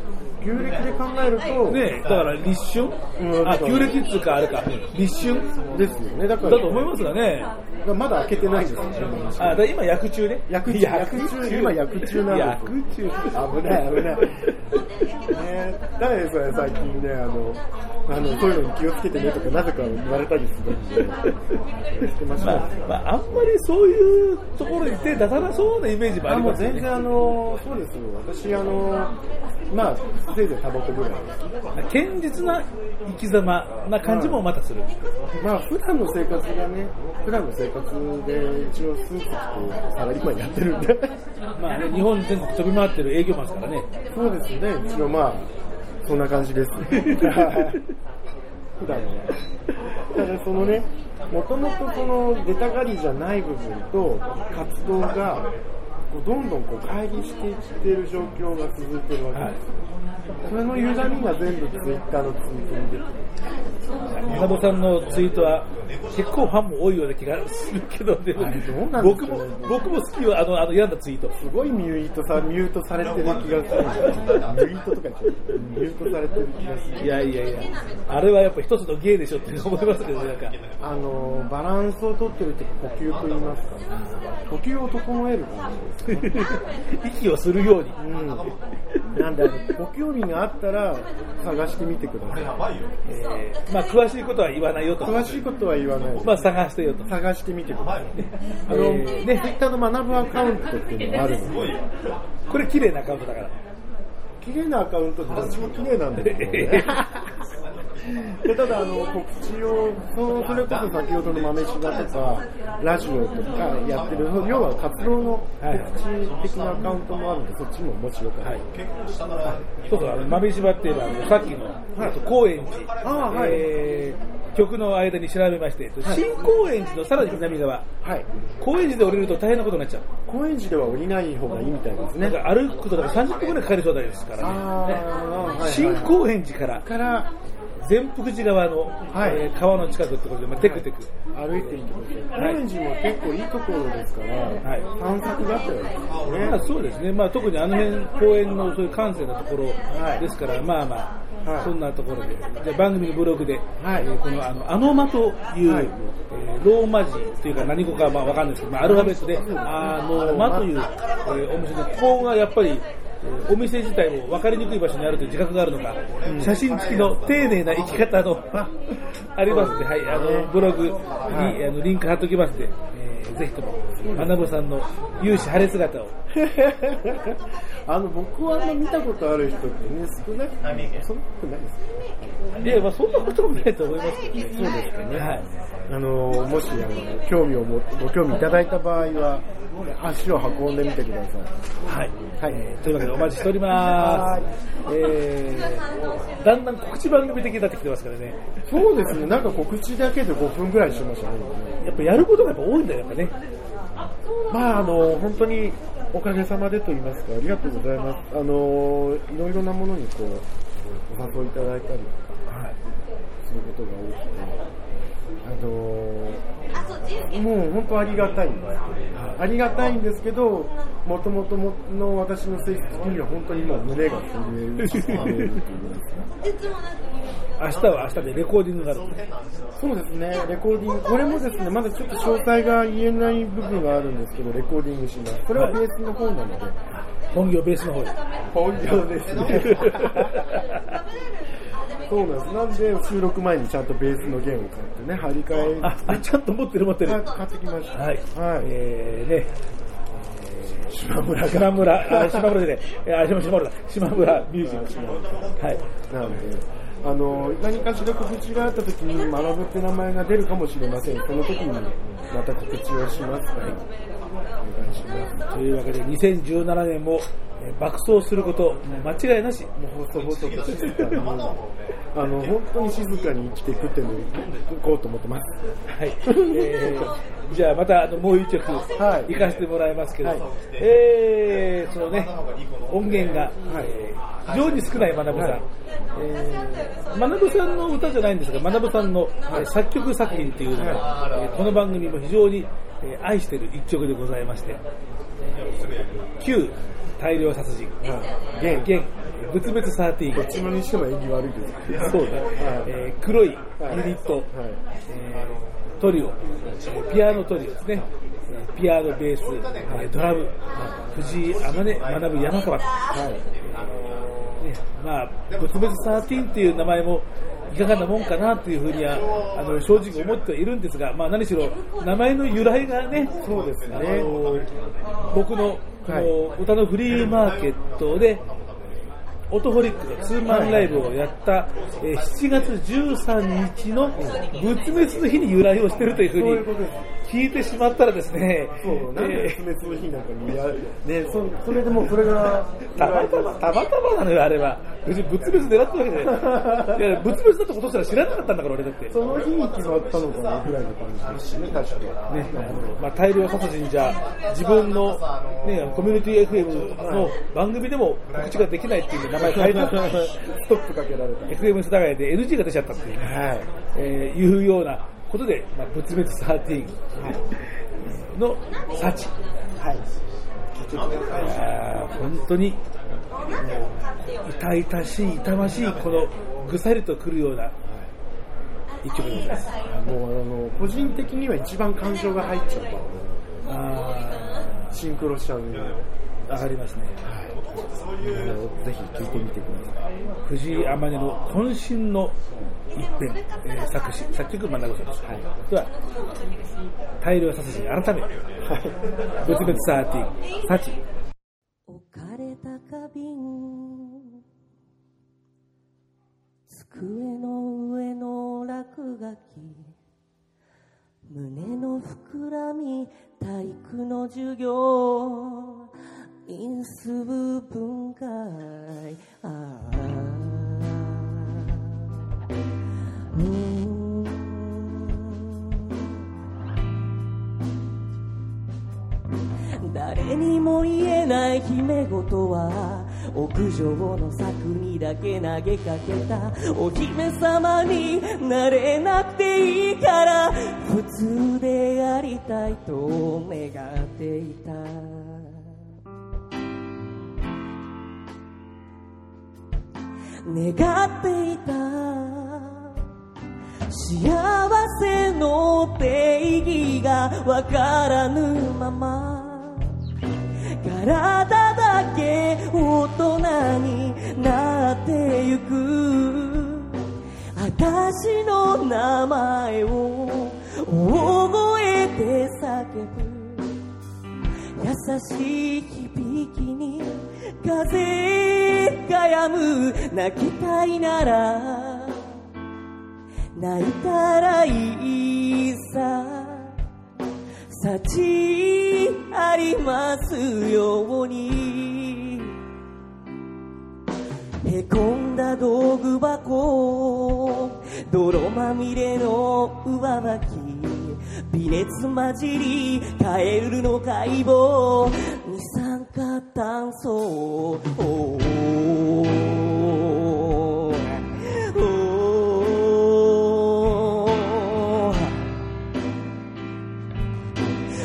C: 旧暦で考えると、
A: ね、だから立春、
C: うん
A: あ、旧暦っていうかあれか、立春？
C: ですよね。だから、
A: だと思いますがね。
C: まだ開けてないんですよね。
A: あ、だ今役中ね。
C: 役中今役中なんです
A: 役中。
C: 危ない危ない。ね誰です最近ね、あの、あの、そういうのに気をつけてねとか、なぜか言われたりするんで、してました。
A: まあ、まあ、あんまりそういうところに手出さなそうなイメージもあ
C: あもう
A: りますよね。
C: 全然あの、そうですよ。私、あの、まあ、せいぜいタバコぐらい。
A: 堅実な生き様な感じもまたする。
C: まあ、普段の生活がね、普段の生活で一応スーツ着てサラリーマンやってるんで、
A: まあね、日本全国飛び回ってる営業マンですからね。
C: そうですね、一応まあ、そんな感じです。普段は。ただそのね、もともとその出たがりじゃない部分と活動が、どんどんこう乖離していってる状況が続いてるわけです。
A: はい
C: それの歪みが全部ツイッターのツイートに出てる。
A: 花子さんのツイートは結構ファンも多いような気がするけど、でも僕も僕も好きよ、あの、あの、病んだツイート。
C: すごいミュートさ、ミュートされてる気がする。ミュートとか。ミュートされてる気がする。
A: いやいやいや、あれはやっぱ一つの芸でしょって思いますけどね、なんか。
C: あの、バランスをとってるって呼吸と言いますか、呼吸を整えるね。
A: 息をするように。
C: うん。なんで、あのご興味があったら探してみてください。
A: えーまあ、詳しいことは言わないよと。
C: 詳しいことは言わない。
A: まあ、探してよと。
C: 探してみてください。あの、
A: えーね
C: ツイッターの学ぶアカウントっていうのがあるので、
A: これ綺麗なアカウントだから。
C: 綺麗なアカウントっちも綺麗なんですけどね。でただあの告知をそそれこそ先ほどの豆柴とかラジオとかやってる要は活動の告知的なアカウントもあるんでそっちももちろん
A: はい。そうそう、あの、豆柴っていうのは、あのさっきの、えっと高円寺。
C: あーはい
A: えー曲の間に調べまして、えっと新高円寺のさらに南側。
C: はい
A: 高円寺で降りると大変なことになっちゃう。
C: 高円寺では降りない方がいいみたいですね
A: なんか歩くことだから30分ぐらいかかりそうですから
C: あ
A: ね。
C: ーはい
A: 新高円寺から
C: から
A: 善福寺側の、
C: はい。
A: えー川の近くってことで、まあ、テクテク。
C: 歩いてい
A: はい。
C: 高円寺も結構いいところですから、
A: はい。
C: 散策があったらいいですね。
A: まあ、そうですね、まあ、特にあの辺公園のそういう閑静なところ
C: はい。
A: ですから、まあまあ、
C: はい。
A: そんなところで、じゃあ番組のブログで、
C: はい。
A: えーこのあのアノマという、
C: はい。
A: えーローマ字というか何語かまあわかんないですけど、まあ、アルファベットで、アノマという、えーお店で、ここがやっぱり、えーお店自体も分かりにくい場所にあるという自覚があるのか、写真付きの丁寧な生き方のありますので、はい、あのブログに、あのリンク貼っておきますので、えーぜひとも、学さんの勇姿晴れ姿を。
C: あの僕はあんま見たことある人ってね少なくそんなことないです。
A: いや、まあそんなこともないと思いますけどね。
C: そうですかね。
A: はい。
C: あのもしあの興味をもご興味いただいた場合は足を運んでみてください
A: はい。
C: はい
A: えーというわけでお待ちしております。えー、だんだん告知番組的になってきてますからね。
C: そうですねなんか告知だけで5分ぐらいしてましたね
A: やっぱやることがやっぱ多いんだよ、やっぱね。
C: まああの本当におかげさまでと言いますかありがとうございますあのいろいろなものにこうお誘いいただいたりとか
A: はい。
C: することが多くてあのもう本当ありがたいんですけど、ありがたいんですけど、もともとの私の性質的には本当にもう胸が震える震えるっていうぐらいですか。
A: 明日は明日でレコーディングがある。
C: そうですね、レコーディング、これもですね、まだちょっと詳細が言えない部分があるんですけど、レコーディングします。これはベースの方なので、
A: 本業ベースの方で。
C: 本業ですね。そうなんです。なんで収録前にちゃんとベースの弦を買ってね、張り替え
A: あ、あちゃんと持ってる持ってる。
C: 買買ってきました。
A: はい。
C: はい。
A: えー、ね。
C: 島村
A: 島村、あ島村でね、あ、島村だ。島村ミュージック。はい。
C: なんで、あの、何かしら告知があった時に、学ぶって名前が出るかもしれません。その時にまた告知をしますから、お願いします。
A: というわけで、2017年も、えー爆走すること、間違いなし。
C: もうほそほそと静かに、あの、本当に静かに生きていくっていうのを行こうと思ってます。
A: はい。えー、じゃあまたあのもう一曲、
C: はい
A: 行かせてもらいますけど、
C: はい
A: えー、そのね、音源が、
C: はい
A: えー非常に少ない学さん。
C: はい
A: えー、学さんの歌じゃないんですが、学さんの、えー作曲作品っていうのが、えーこの番組も非常に、えー愛している一曲でございまして、旧大量殺人、
C: 弦
A: 現仏滅13、
C: どっちもにしても縁起悪いです。
A: そうだ、
C: はい
A: えー黒いユニット、
C: はい
A: えートリオ、えーピアノトリオですね、えーピアノ、ベース、えードラム、藤井天音、学山川と、ねまあ、仏滅13っていう名前もいかがなもんかなというふうにはあの正直思ってはいるんですが、まあ、何しろ名前の由来がね、
C: そうですね。
A: あの僕のこ
C: はい。
A: の歌のフリーマーケットで、オトホリックのツーマンライブをやった、えー7月13日の仏滅の日に由来をしているというふ
C: そう
A: に聞いてしまったらですね、
C: そう、なんで
A: え
C: 不滅の日なんかにやる。ね、そそれでもうこれが、
A: ーたまたま、たまたまなのよ、あれは。別に仏滅狙ってるわけじゃない。いや、仏滅だってことしたら知らなかったんだから、俺だって。
C: その日に決まったのかなぐらいの感じでね、確かに。
A: ね、まあ、大量殺人じゃ自分の、ね、コミュニティ FM の番組でも告知ができないっていう名前変えた
C: ストップかけられた。
A: FM 世田谷で NG が出ちゃったっていう,、
C: はい。
A: えーいうようなことで、まあ、仏滅13の幸、
C: はい。
A: いやー本当に痛々しい痛ましいこのぐさりとくるような一曲でございます
C: もうあの、個人的には一番感情が入っちゃう。
A: あ
C: シンクロしちゃう。
A: ー上がりますね
C: はい。ぜひ聴いてみてください。
A: 藤井天音の渾身の一編、えー作詞、作曲、真名子さです。はい。では、大量殺人改め、はい。仏滅13、サチ。
D: 置かれた花瓶机の上の落書き胸の膨らみ体育の授業因数分解ああうん誰にも言えない秘め事は屋上の柵にだけ投げかけたお姫様になれなくていいから普通でありたいと願っていた願っていた。幸せの定義がわからぬまま。体だけ大人になってゆく。私の名前を大声で叫ぶ。優しい響きに風が止む泣きたいなら泣いたらいいさ。幸ありますように。へこんだ道具箱泥まみれの上履き微熱混じりカエルの解剖。かった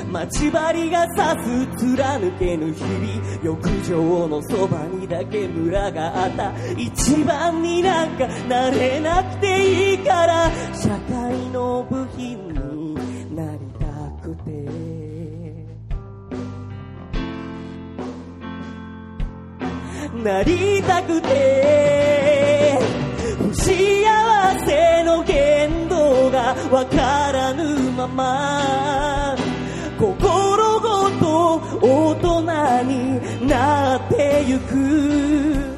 D: 待ち針が刺す貫けぬ日々浴場のそばにだけムラがあった一番になんかなれなくていいから社会の部品になりたくてなりたくて不幸せの限度がわからぬまま心ごと大人になってゆく。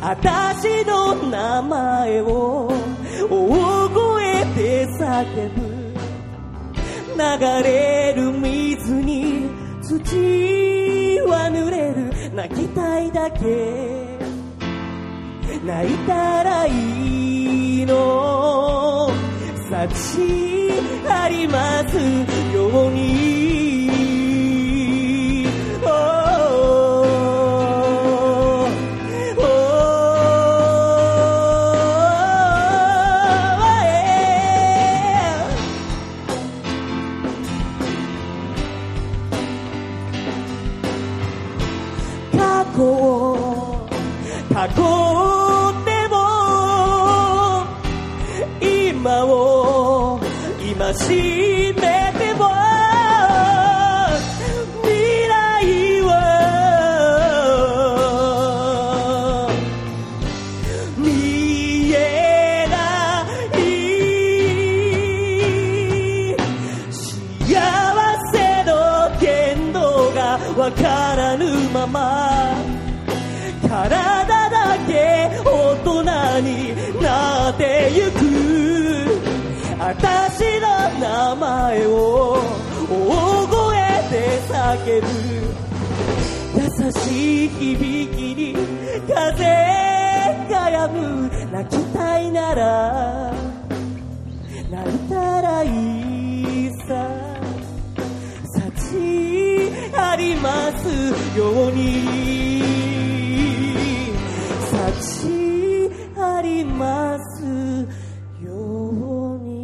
D: 私の名前を大声で叫ぶ。流れる水に土は濡れる泣きたいだけ。泣いたらいいの。幸ありますように。わからぬまま体だけ大人になってゆく。私の名前を大声で叫ぶ。優しい響きに風が止む。泣きたいなら泣いたらいいさ。ありますように。幸ありますように。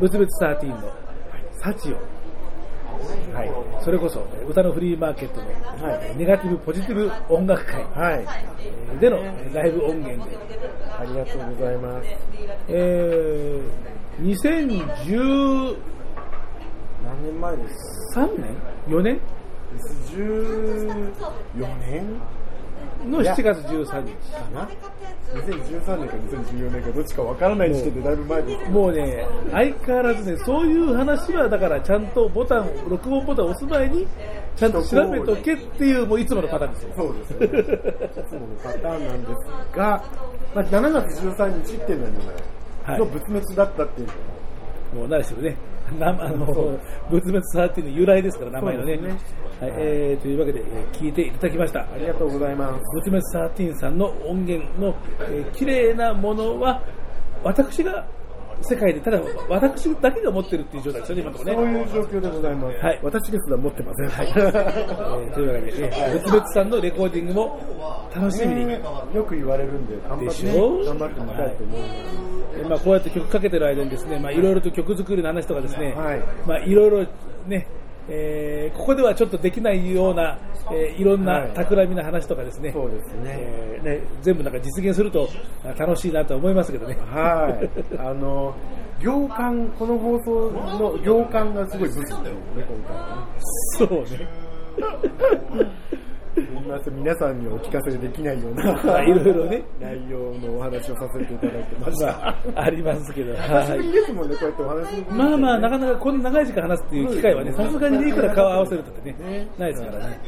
A: ブツブツ13の幸を、はい、それこそえー歌のフリーマーケットの、
C: はい
A: ネガティブポジティブ音楽会
C: はい。
A: えーでのえーライブ音源で、
C: ありがとうございます。
A: えー、2013
C: 何年前です？
A: 年 ?4 年
C: ?14 年？
A: の7月13日。
C: かな ?2013 年か2014年かどっちかわからない時点でだいぶ前です。
A: もうね、相変わらずね、そういう話は、だからちゃんとボタン、録音ボタンを押す前に、ちゃんと調べとけっていう、もういつものパターンですよ。
C: そうですよね。いつものパターンなんですが、まあ、7月13日っていうの
A: はい
C: の仏滅だったっていうのも、
A: もう何しろね、なあの、仏滅サーティの由来ですから、名前のね。
C: ね
A: はい、えー、というわけで、えー聞いていただきました。
C: ありがとうございます。
A: 仏滅サーティンさんの音源の、えー綺麗なものは、私が世界で、ただ私だけが持ってるっていう状態ですよね、今のところ
C: そう
A: ね。
C: いう状況でございます。
A: はい
C: 私ですら持ってません。はい。
A: えーというわけで、ね、仏滅さんのレコーディングも楽しみに。
C: ねよく言われるんで、頑張って、ね、頑張ってみたいと思います。
A: えーまあ、こうやって曲かけてる間にですね、まあ、いろいろと曲作りの話とかですね、
C: はい
A: まあ、いろいろね、えーここではちょっとできないような、えーいろんな
C: はい
A: 企みな話とかですね、
C: そうですね。
A: えーね全部なんか実現するとあ楽しいなと思いますけどね。
C: はい。あの、行間、この放送の行間がすごいブスっていうね、今回はね。
A: そうね。
C: すみません、皆さんにお聞かせできないよう
A: ま
C: な、
A: あいろいろね
C: 内容のお話をさせていただいてました。
A: まあ、ありますけど、
C: 久しぶり
A: はい。
C: ですもんね、こうやってお話し
A: まあまあ、なかなかこんな長い時間話すっていう機会はね、さすがにねいくら顔を合わせるとってね
C: ね、
A: ないですからね。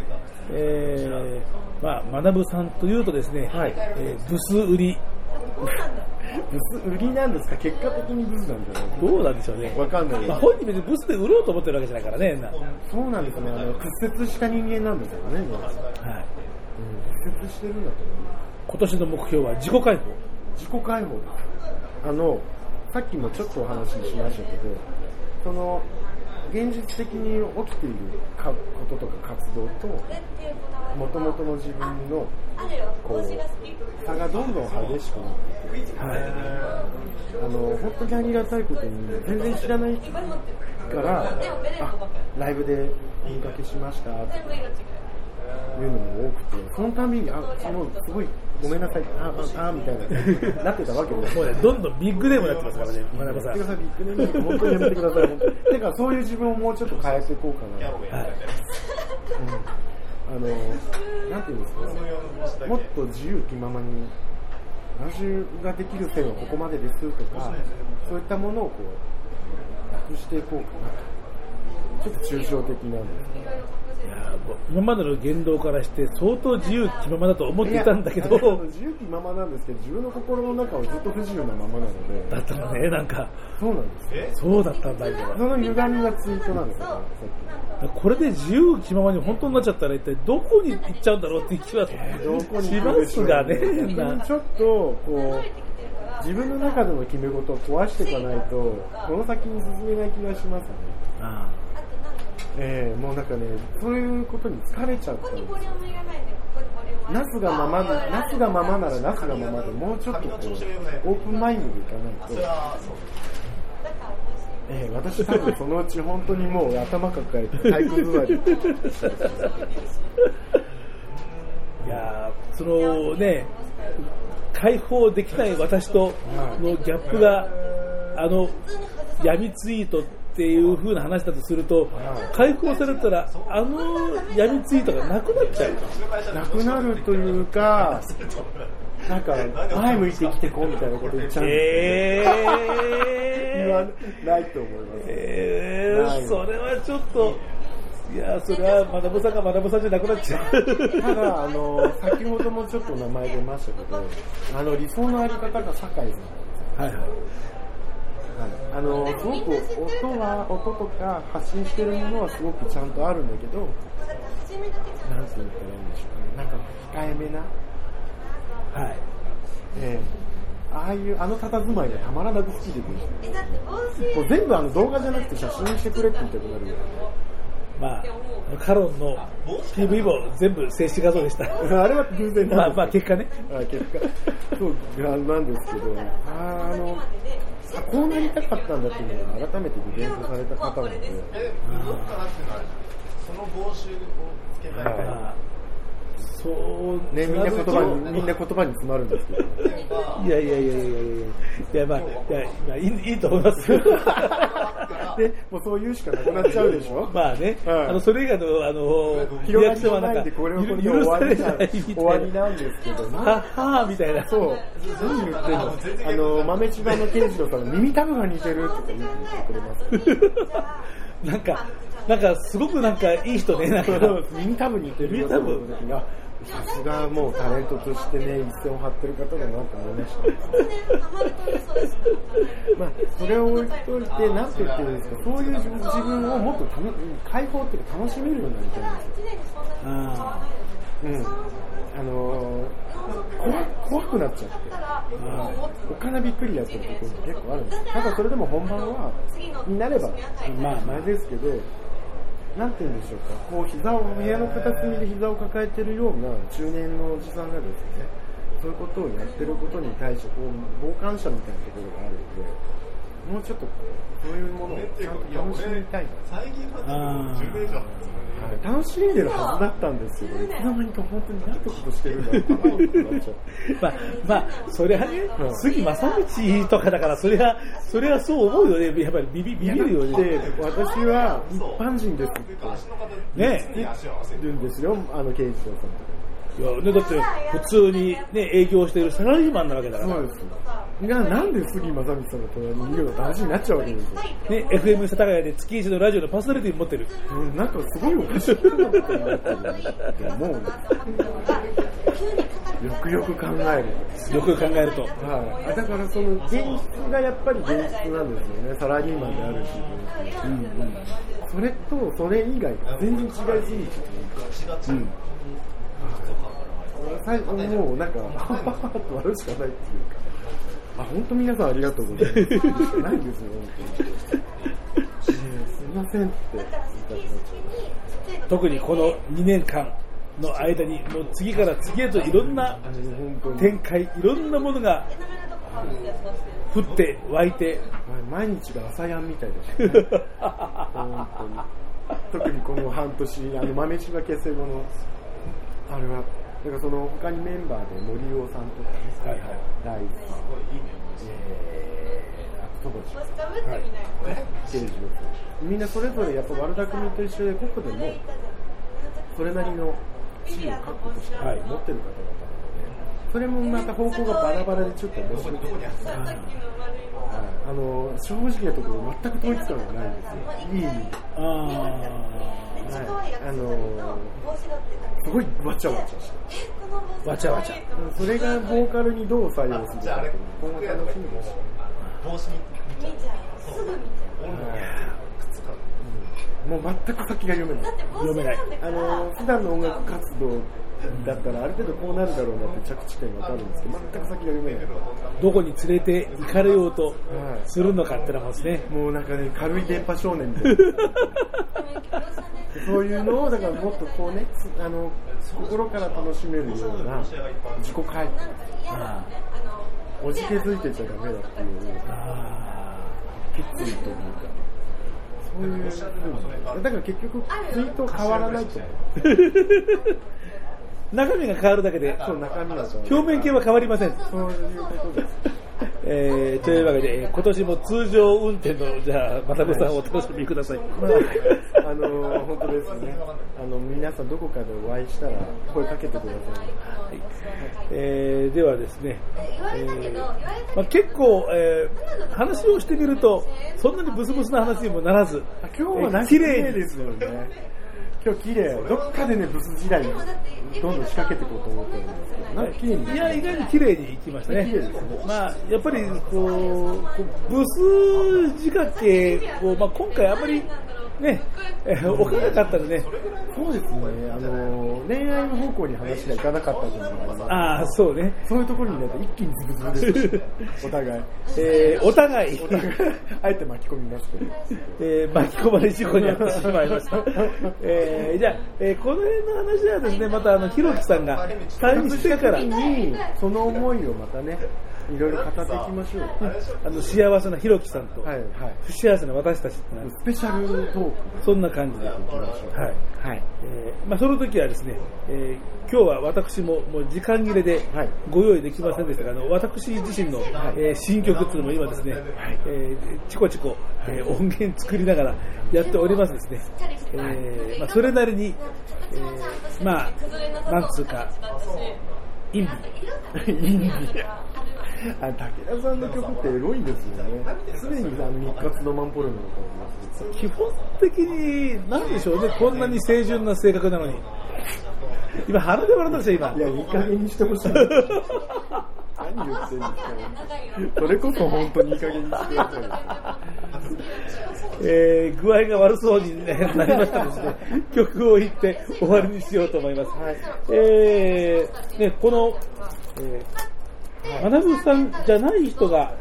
A: えー、まあ、学さんというとですね、
C: はい
A: えーブス売り、
C: ブス売りなんですか？結果的にブスなんじゃない？
A: どうなんでしょうね。
C: わかんない
A: まあ、本人別にブスで売ろうと思ってるわけじゃないからね、な
C: そうなんですね。あの、屈折した人間なんですよね、
A: はい。
C: うん、屈折してるんだと思います。
A: 今年の目標は自己解放。
C: 自己解放です。あの、さっきもちょっとお話ししましたけど、その、現実的に起きていることとか活動と、もともとの自分のこう差がどんどん激しくなって、
A: はい。
C: あの本当にありがたいことに全然知らないからあライブでお見かけしましたっていうのも多くてそのたびにあそのすごいごめんなさいあああみたいななってたわけです
A: もうね、どんどんビッグネームになってますからね、真中さん。
C: ビッグネーム本当にやめてください、本当に。てか、そういう自分をもうちょっと変えていこうかな。
A: はい。
C: うん、あの、なんていうんですか、もっと自由気ままに、私ができる線はここまでですとか、そういったものをこう、なくしていこうかなと。ちょっと抽象的なんですけど。
A: 今までの言動からして相当自由気ままだと思っていたんだけど
C: 自由気ままなんですけど、自分の心の中はずっと不自由なままなので、
A: だったのね、なんか、
C: そうなんですよ。
A: そうだったんだ、今
C: その歪みがツイートなんですよ。
A: これで自由気ままに本当になっちゃったら一体どこに行っちゃうんだろうって気はしますがね。
C: ちょっとこう自分の中での決め事を壊していかないとこの先に進めない気がしますね。
A: あ
C: ええもうなんかねそういうことに疲れちゃったんですよ。ナスがままナスがままならナスがままでもうちょっとこうオープンマインドでいかないと。ええ私多分そのうち本当にもう頭抱えて体育座り
A: あいやーそのね、解放できない私とのギャップが、あの、闇ツイートっていう風な話だとすると、解放されたら、あの闇ツイートがなくなっちゃう。
C: なくなるというかなんか前向いて生きてこうみたいなこと言っちゃうんですよ言わ
A: えー、
C: ないと思います。
A: えー、それはちょっと、いや、それはまなぶさんがまなぶさんじゃなくなっちゃう。
C: ただ、あの、先ほどもちょっと名前出ましたけど、あの、理想のあり方が酒井さん。
A: はいはい。
C: あの、すごく音は、音とか発信してるものはすごくちゃんとあるんだけど、なんて言ったらいいんでしょうかね。なんか控えめな、
A: はい。
C: ええああいう、あの佇まいがたまらなく好きでもう全部あの動画じゃなくて写真にしてくれって言いたくなるよ。
A: まあ、カロンの PV も全部静止画像でした。
C: あれは偶然
A: まあ
C: なんです。
A: まあ結果ね。
C: あ結果、そうなんですけど、ああの、あこうなりたかったんだっていうのが改めてリベントされた方なので、
A: まあ、そう
C: ね、みんな言葉
A: と
C: に、みんな言葉に詰まるんですけど、
A: いやいやいやいやいやいや、いやまあ、いや、まあ、いいいいと思いますよ。
C: で、もうそう言うしかなくなっちゃうでしょ？
A: まあね、
C: はい
A: あの、それ以外の、あの、
C: 広がりがないんで、これはこれで終わりな
A: い
C: 終わりなんですけど、
A: は
C: な
A: はぁみたいな。
C: そう、何言ってんのあの、豆千葉の刑事のさん、耳たぶが似てるとか言ってくれます。
A: なんか、なんか、すごくなんか、いい人ね、なんか。
C: 耳たぶ似てる
A: 耳たぶ
C: の時にあさすがもうタレントとしてね、一線を張ってる方だなと思いました。まあ、それを置いといて、なんて言ってるんですか、そういう自分をもっとたの解放っていうか楽しめるようになりたいんですよ。
A: あ
C: うん。あのー、怖怖くなっちゃって。おっかなびっくりやってるところも結構あるんですただそれでも本番は、になれば、まあ、前ですけど、なんて言うんでしょうか、こう膝を、部屋の片隅で膝を抱えてるような中年のおじさんがですね、そういうことをやってることに対して、こう、傍観者みたいなところがあるので、もうちょっとこう、そういうものをちゃんと楽しみたいな。
A: あ。あ
C: はい楽しんでるはずだったんですけど、いつの間にか本当になんてことしてるんだろうかなってなっちゃって。
A: まあ、まあ、それはね
C: う、ん
A: 杉正道とかだから、それは、それはそう思うよね。やっぱりビビビビるよね。
C: で、私は一般人ですって
A: ね
C: 言ってるんですよ、あの刑事長さん
A: いやね、だって、普通にね、営業しているサラリーマンなわけだから。
C: そうです。が、なんで杉正道さんが隣にいるのか話になっちゃうわけですよ。
A: ね、FM 世田谷で月一のラジオのパーソナリティ持ってる。
C: うんなんかすごいおかしいなって思うよくよく考える
A: よく考えると。
C: はい、あだからその現実がやっぱり現実なんですよね、サラリーマンであるし、それとそれ以外が全然違いすぎてて、
A: うん。
C: 最後もうなんか、ははははと笑うしかないっていうか、あ、本当皆さんありがとうございます。ないんですよ、本当に。ねすいませんって言いたくなっちゃう。
A: 特にこの2年間、の間に、もう次から次へといろんな展開、いろんなものが降って湧いて、
C: 毎日が朝やんみたいでしたね本当に特にこの半年あの豆柴結成後のあれはだからその他にメンバーで森尾さんとかね
A: はいはい。
C: 大地さんえー、あと友達
A: はい。
C: みんなそれぞれやっぱ悪巧みと一緒で個々でもそれなりの地位を確保として持ってる方々なのでそれもまた方向がバラバラでちょっと面白いですはい。あの正直なところ全く統一感がないんですよ。いい意味で
A: あ
C: はい、あのすごいわちゃわちゃして
A: ーわちゃわちゃ。
C: それがボーカルにどう採用するかっていうの今後楽しみですうんもう全く先が読めない
A: 読めない。
C: あの普段の音楽活動だったらある程度こうなるだろうなって着地点が分かるんです。けど全く先が読めない
A: どこに連れて行かれようと
C: はい
A: するのかってのもですね。
C: もうなんかね軽い電波少年みたいなそういうのをだからもっとこうねつあの心から楽しめるような自己回復。
A: あ
C: おじけづいてちゃダメだっていう
A: あ
C: 決意というかそういうだから結局ツイート変わらないと思う
A: 中身が変わるだけで、
C: そう中身は
A: 表面系は変わりません。
C: そういうことです
A: えー、というわけで、えー今年も通常運転の、じゃあ、またごさんお楽しみください。
C: まあ、あの本当ですね。あの皆さんどこかでお会いしたら声かけてください。
A: えーではですね、えーまあ、結構、えー話をしてみると、そんなにブスブスな話にもならず、
C: あ今日は綺
A: 麗
C: ですよね今日綺麗。どっかでねブス時代にどんどん仕掛けていこうと思ってる。んですけどなんか綺麗に
A: いや、意外に綺麗にいきましたね。
C: ね。
A: まあ、やっぱり、こう、こうブス仕掛けを、まあ、今回あんまり、ね、えーおかなかったんでね、
C: そうですね。あの恋愛の方向に話がいかなかったというのがあ
A: ああ、そうね。
C: そういうところになって一気にズブズブですし お互い。
A: えーお互い、
C: お互い。あえて巻き込みますけど。
A: えー巻き込まれ事故に遭ってしまいました。えーじゃあ、えーこの辺の話はですね、またあの、ひろきさんが退院してから、
C: にその思いをまたねいろいろ語っていきましょう。
A: あの、幸せなひろきさんと、
C: はいはい。
A: 不幸せな私たちって
C: スペシャルトーク。
A: そんな感じでいきましょう。はい。
C: はい。
A: えーまあ、その時はですね、えー今日は私ももう時間切れで
C: はい。
A: ご用意できませんでしたが、あの私自身の、えー新曲っていうのも今ですね、えーチコチコ、えー音源作りながらやっておりますですね、えーまあ、それなりに、えーまあ、なんつうか、インディ、
C: インディあ武田さんの曲ってエロいんですよね常にあの日活のマンポルノの顔
A: 基本的に、なんでしょうね、こんなに清純な性格なのに。今腹で笑ったんですよ、今。
C: いやいい加減にしてほしい何言ってんですかそれこそ本当にいい加減にしてくださいよ
A: えー具合が悪そうに、ね、なりましたですね、曲を言って終わりにしようと思います。
C: はい
A: えーね、この、えー、学ぶさんじゃない人が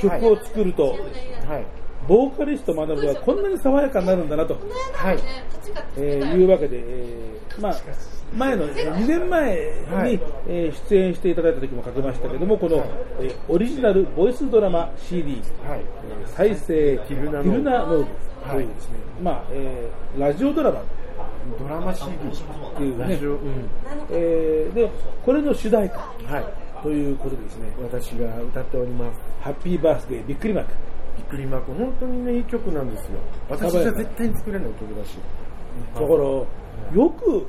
A: 曲を作ると、
C: はい。
A: ボーカリスト学ぶはこんなに爽やかになるんだなと、
C: はい。
A: えーいうわけで、えーまあ、前の2年前に、
C: はい。
A: えー出演していただいた時もかけましたけども、この、えーオリジナルボイスドラマ CD、
C: はい。
A: えー再生
C: ティルナノー
A: ブと
C: はい。いう
A: ですね、まあ、えーラジオドラマ。
C: ドラマ CD
A: っていうね。
C: うん。
A: えーで、これの主題歌。
C: はい
A: ということでですね、
C: 私が歌っております。
A: ハッピーバースデーびっくりマーク。
C: びっくりマーク。本当にねいい曲なんですよ。私じゃ絶対に作れない曲だし。
A: だから、よく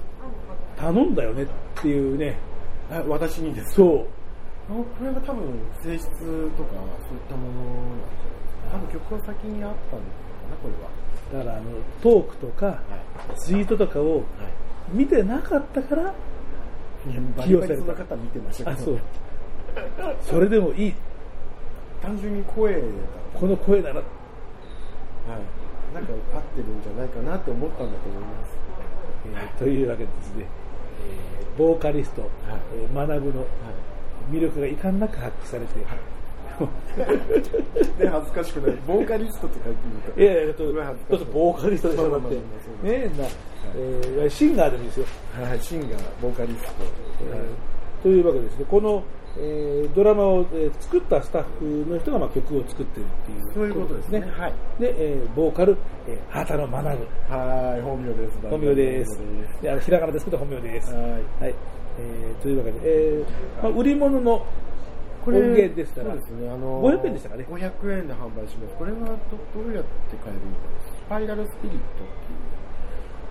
A: 頼んだよねっていうね、
C: あ私にです
A: そう。
C: あこれが多分性質とかそういったものなんですか。多分曲は先にあったのかなこれは。
A: だからあのトークとかツイートとかを
C: はい。
A: 見てなかったから、
C: いやバリバリその方見てました。
A: あ、
C: けど
A: そう。それでもいい。
C: 単純に声だっ
A: この声なら、
C: たはい。なんか合ってるんじゃないかなって思ったんだと思います。
A: え ーというわけでですね、えーボーカリスト、えー学ぶの
C: はい。
A: 魅力が遺憾なく発揮されて、
C: ね、恥ずかしくない。ボーカリストとか言ってみると。
A: いやいや、ちょっと、ボーカリストでしょ、だって。ねな、えーシンガーでもいいですよ。
C: はい、シンガー、ボーカリスト。
A: えーというわけでですね、この、えードラマを、えー作ったスタッフの人がまあ曲を作ってるっていう
C: そういうことですねはい
A: で、えーボーカル、えー、畑野学ぶ。
C: はい、本名です。
A: 本名です。であのひらがなですけど本名です。
C: はい
A: はい。えーというわけで、えーまあ、売り物の
C: これ
A: 音源でしたら、
C: そうですね、あのー
A: 500円でしたかね。
C: 500円で販売します。これはどどうやって買えるのか？スパイラルスピリット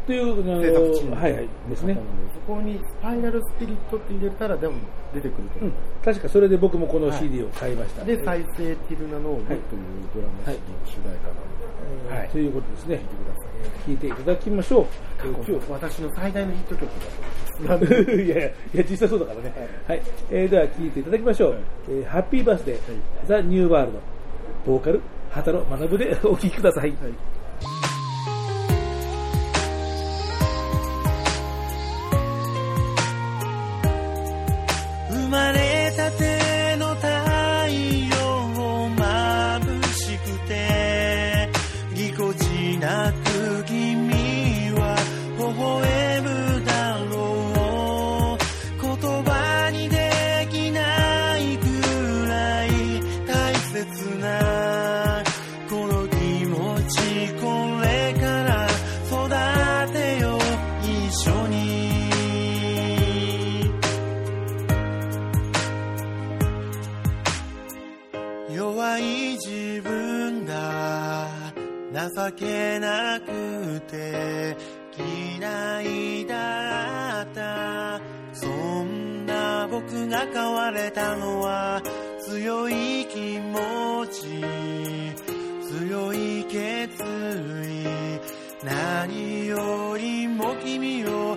A: という、あの
C: っていう制作チーム
A: はいはい、ですね。
C: そこにスパイラルスピリットって入れたらでも出てくると。
A: うん。
C: 思いま、
A: 確かそれで僕もこの
C: はい。
A: CD を買いました。
C: す。で、再生ティルナノーグというドラマ CD の主題歌なので、はい。
A: ということですね
C: 聞いてください。
A: 聞いていただきましょう。えー今日
C: 私の最大のヒット曲だと思います。
A: いやいや、いや実際そうだからね。はい。えーでは聞いていただきましょう。
C: はい
A: えーハッピーバースデー、ザ・ニューワールド、ボーカル、畑野学でお聴きください。
B: 生まれちけなくて嫌いだった。そんな僕が変われたのは強い気持ち強い決意。何よりも君を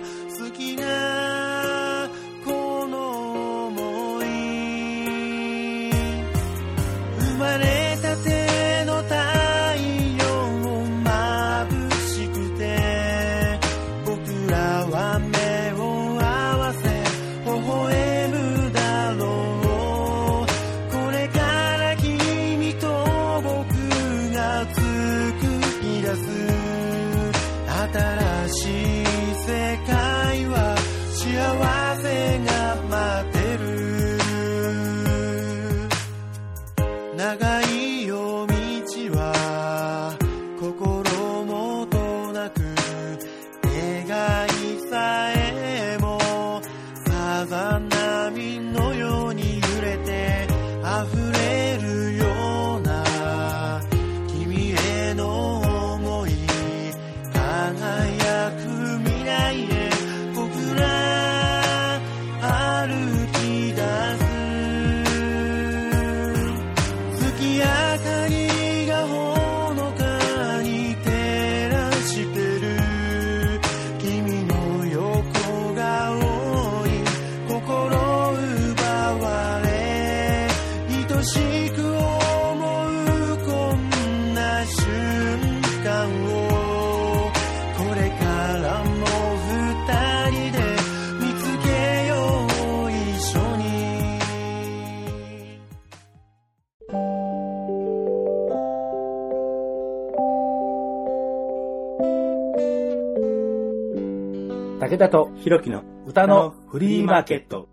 A: 田と
B: ひろきの
A: 歌のフリーマーケット。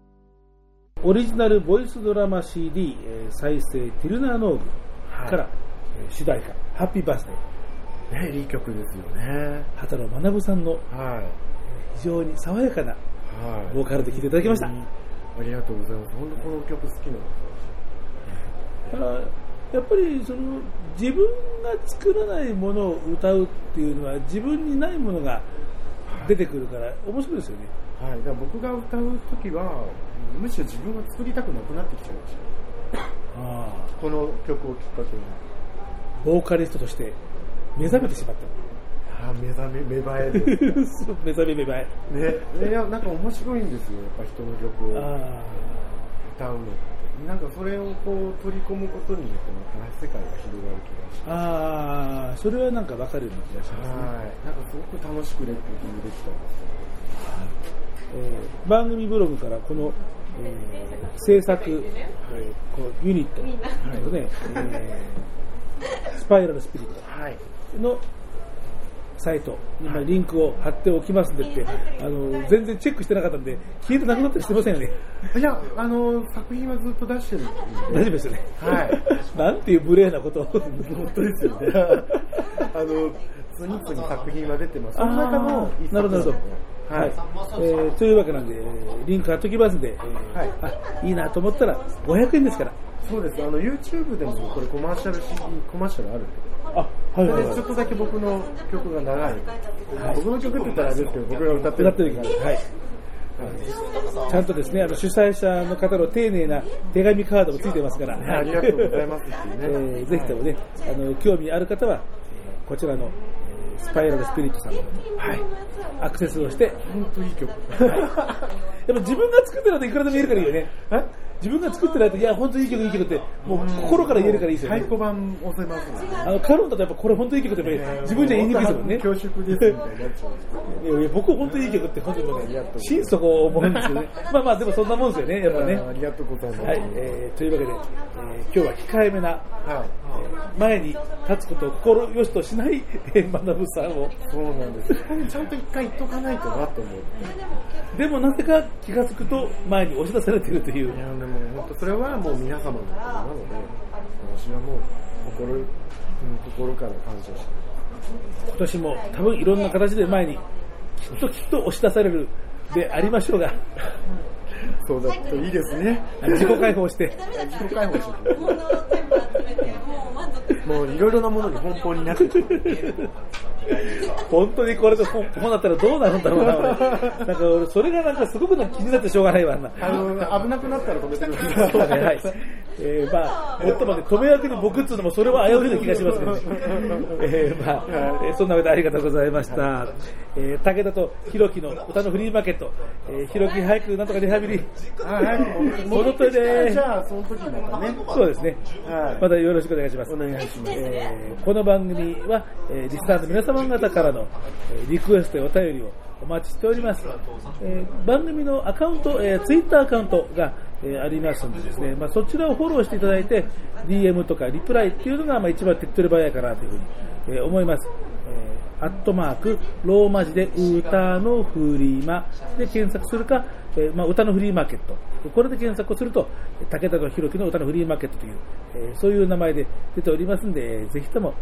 A: オリジナルボイスドラマ CD、えー再生ティルナーノーグから、えー主題歌、ハッピーバースデー、
C: ね、いい曲ですよね。
A: 畑野学さんの
C: はい。
A: 非常に爽やかな
C: はい。
A: ボーカルで聴いていただきました。
C: ありがとうございます。本当この曲好きなんです
A: だからやっぱりその自分が作らないものを歌うっていうのは自分にないものが出てくるから面白いですよね。
C: よ。はい。だから僕が歌うときは、むしろ自分が作りたくなくなってきちゃいました。
A: あ
C: この曲をきっかけに。
A: あボーカリストとして目覚めてしまった。
C: ああ、目覚め、芽生え
A: 目覚め芽生え。
C: ね。いや、なんか面白いんですよ。やっぱ人の曲を
A: あ
C: 歌うのって。なんかそれをこう取り込むことによってまた世界が広がる気がして。
A: あああ、それはなんかわかるような気がしますね。
C: はい。なんかすごく楽しくレコーディングできたんですよ。
A: えー番組ブログからこの、えー制作、えーこうユニット、えっとね、えースパイラルスピリッ
C: はい。
A: サイトにまあリンクを貼っておきますんでって、あの全然チェックしてなかったんで、消えてなくなったりしてませんよね。
C: いや、あの、作品はずっと出してるんで。
A: 大丈夫ですよね。
C: はい。
A: なんていう無礼なことを。
C: 本当ですよね。あの、次々作品は出てます。その中の
A: なるほど、なるほど。
C: は
A: はいい。えーというわけなんで、えーリンク貼っときますんで、えー
C: はい
A: あいいなと思ったら500円ですから。
C: そうです。あの、YouTube でもこれコマーシャル CD、コマーシャルあるんで。
A: あ、はいはいはい
C: ちょっとだけ僕の曲が長い。僕の曲って言ったらあれですけど、僕が歌ってる。
A: 歌ってる曲はい。ちゃんとですね、あの主催者の方の丁寧な手紙カードもついてますから、
C: ありがとうございますっていうね
A: えーぜひともね、あの興味ある方は、えーこちらの、えースパイラルスピリットさんのはい、アクセスをして、
C: 本当いい曲。
A: やっぱ自分が作ってるといくらでも言えるからいいよね。自分が作ってないと、いや、本当にいい曲、いい曲って、もう心から言えるからいいですよね
C: 太。鼓判押せますね。
A: あの、カロンだとやっぱこれ本当にいい曲ってやっぱり自分じゃ言いにくいですもんね。
C: 恐縮ですみたいになっちゃうんですけど。
A: いやいや僕本当にいい曲って本当に心底思うんですよね。まあまあでもそんなもんですよね、やっぱね。
C: ありがとうございます。
A: はい、えーというわけで、えー今日は控えめな、
C: はい。
A: 前に立つことを心よしとしない、えー、学さんを、
C: そうなんです。ここにちゃんと一回言っとかないとなと思って。
A: でもなぜか気がつくと前に押し出されているという
C: も本当それはもう皆様のことなので、私はもう心、うん心から感謝して
A: 今年も多分いろんな形で前にきっときっと押し出されるでありましょうが、
C: そうだといいですね。
A: 自己解放して、
C: 自己解放してもういろいろなものに奔放になってる。
A: 本当にこれで本本だったらどうなるんだろうな、俺。なんか俺、それがなんかすごくなんか気になってしょうがないわ、な。
C: あの、危なくなったら止めてくださ
A: はい。えー、まあ、もっともね、止め役に僕っつうのもそれは危ういな気がしますけどね。えー、まあ、えーそんなわけでありがとうございました。えー、武田とひろきの歌のフリーマーケット、えー、ひろき早くなんとかリハビリ。戻って
C: じゃあ、その時またね。
A: そうですね。
C: はい
A: またよろしくお願いします。
C: お願いします。
A: えこの番組は、えーリスナーの皆様方からの、えーリクエストやお便りをお待ちしております。えー番組のアカウント、えー、ツイッターアカウントが、えーありますのでですね、まあ、そちらをフォローしていただいて、DM とかリプライっていうのが、まあ、一番手っ取り早いかなというふうに、えー思います。アットマーク、ローマ字で歌のフリーマ。で検索するか、えまあ、歌のフリーマーケット。これで検索をすると、武田と弘樹の歌のフリーマーケットという、えそういう名前で出ておりますんで、ぜひとも、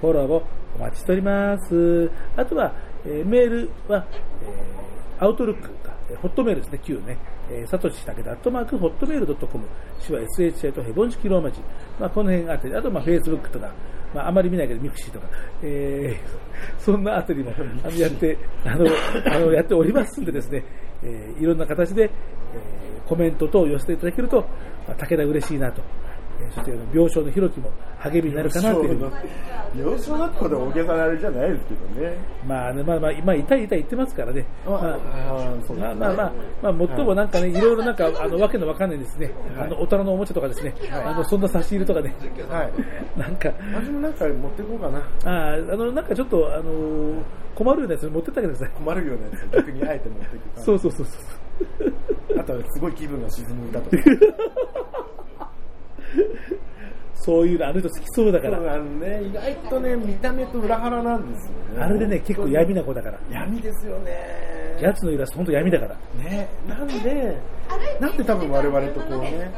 A: フォローをお待ちしております。あとは、えメールは、えーアウトルックか、えホットメールですね、旧ね、え、サトシだけで、アットマーク、ホットメールドットコム、シャは SHA とヘボン式ローマ字、まあ、この辺あって、あと、まあ、フェイスブックとか、まあ、あまり見ないけど、ミクシーとか、えーそんなあたりもあのやって、あの、あのやっておりますんでですね、えーいろんな形で、えーコメント等を寄せていただけると、まあ、武田嬉しいなと、そして病床のひろきも励みになるかなというふうに、
C: 幼少学校で大げさなあれじゃないですけどね。
A: まあね、まあまあ、まあ、痛い痛い言ってますからね。まあまあまあまあ、まあ、もっともなんかね、いろいろなんか、あの、わけのわかんないですね、あの、大人のおもちゃとかですね、
C: はい
A: あの、そんな差し入れとかね、
C: はい。
A: なんか、
C: 私もなんか持ってこうかな。
A: あーあの、なんかちょっと、あのー困るようなやつ持ってってあげてください。
C: 困るようなやつ逆にあえて持っていくか。
A: そうそうそうそう。
C: あとはすごい気分が沈む歌とか。
A: そういうのあの人好きそうだから。
C: そうあのね、意外とね、見た目と裏腹なんですよね。
A: あれでね、結構闇な子だから。
C: 闇ですよね。
A: やつのイラスト、ほんと闇だから。
C: ね、なんで、なんで多分我々とこうね、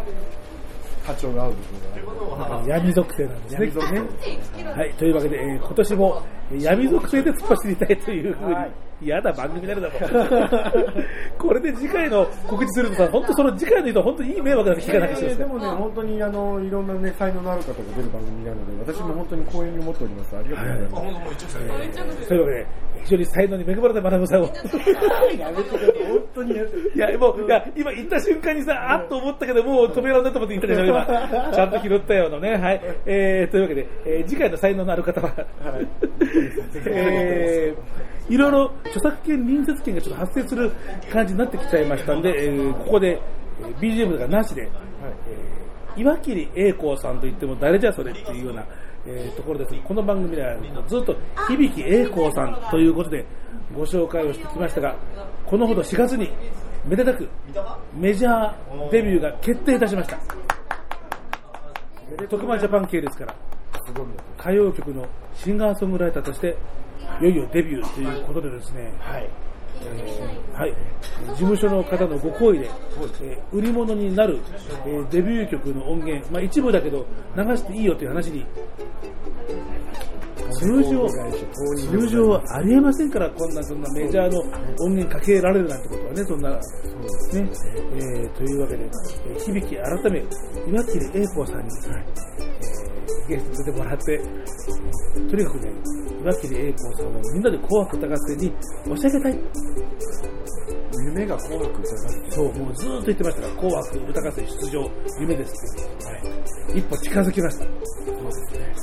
C: 波長が合う部分が
A: 闇属性なんですね。
C: 闇属性
A: ねはい、というわけで、えー今年もえー闇属性で突っ走りたいというふうに、
C: はい
A: 嫌だ番組になるだろう。これで次回の告知するとさ、本当その次回の人、本当にいい迷惑な気がなくしてますね
C: でもね、本当にあの、いろんなね、才能のある方が出る番組なので、私も本当に光栄に思っております。ありがとうございます。
A: というわけで、非常に才能に恵まれた学さんを。
C: やめてください、本当にやめて
A: いや、もう、いや、今言った瞬間にさ、あっと思ったけど、もう止められないと思って言ったでしょ、今。ちゃんと拾ったようなね。はい。えー、というわけで、えー次回の才能のある方は、
C: はい
A: えー、いろいろ著作権、隣接権がちょっと発生する感じになってきちゃいましたんで、えーここで、えー BGM がなしで、えー岩切栄光さんといっても誰じゃそれっていうような、えーところです。この番組ではずっと響栄光さんということでご紹介をしてきましたが、このほど4月にめでたくメジャーデビューが決定いたしました。徳間ジャパン系ですから、歌謡曲のシンガーソングライターとして、いよいよデビューということでですね、
C: はい。
A: はい、事務所の方のご好意で、えー売り物になる、えーデビュー曲の音源、まあ、一部だけど流していいよという話に、通常、通常はありえませんから、こんなそんなメジャーの音源かけられるなんてことはね、そんな、ね、えーというわけで、えー響き改め、岩切栄子さんに、えーゲストに出てもらって、とにかくね、岩切栄子さんをみんなで紅白歌合戦に押し上げたい。
C: 夢が紅白歌合戦。
A: そう、もうずっと言ってましたから、紅白歌合戦出場、夢ですって。はい。一歩近づきました。
C: そうですね。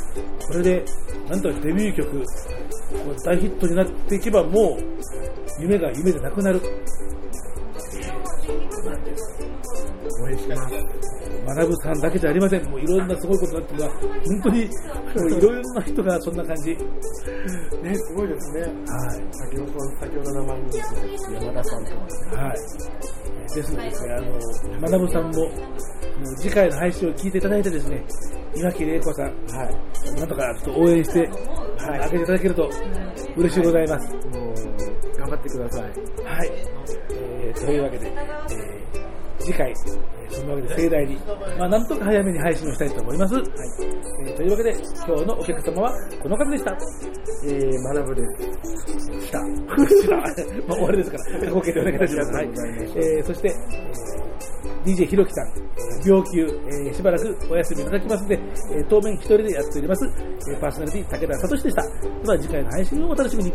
A: これで、なんとかデビュー曲、大ヒットになっていけば、もう、夢が夢でなくなる。
C: 応援してます。
A: 学さんだけじゃありません。もういろんなすごいことになってるのは、本当に、もういろんな人がそんな感じ。
C: ね、すごいですね。
A: はい。
C: 先ほど、先ほど名前に山田さんとかね。
A: はい。ですのでですね、あの、学さんも、次回の配信を聞いていただいてですね、岩切玲子さん、
C: はい。
A: なんとかちょっと応援して、はい、開けていただけると嬉しいございます。
C: もう、頑張ってください。
A: はい。えー、というわけで、えー次回、えーそんなわけで盛大に、まあ、なんとか早めに配信をしたいと思います。はい。えーというわけで、今日のお客様はこの方でした。
C: えー、学ぶです。
A: した。まあ、終わりですから、ご決定お願いいたします。はいえー、そして、えー DJ ひろきさん、えー病休、えーしばらくお休みいただきますので、えー当面一人でやっております、えーパーソナリティ武田聡でした。では次回の配信をお楽しみに。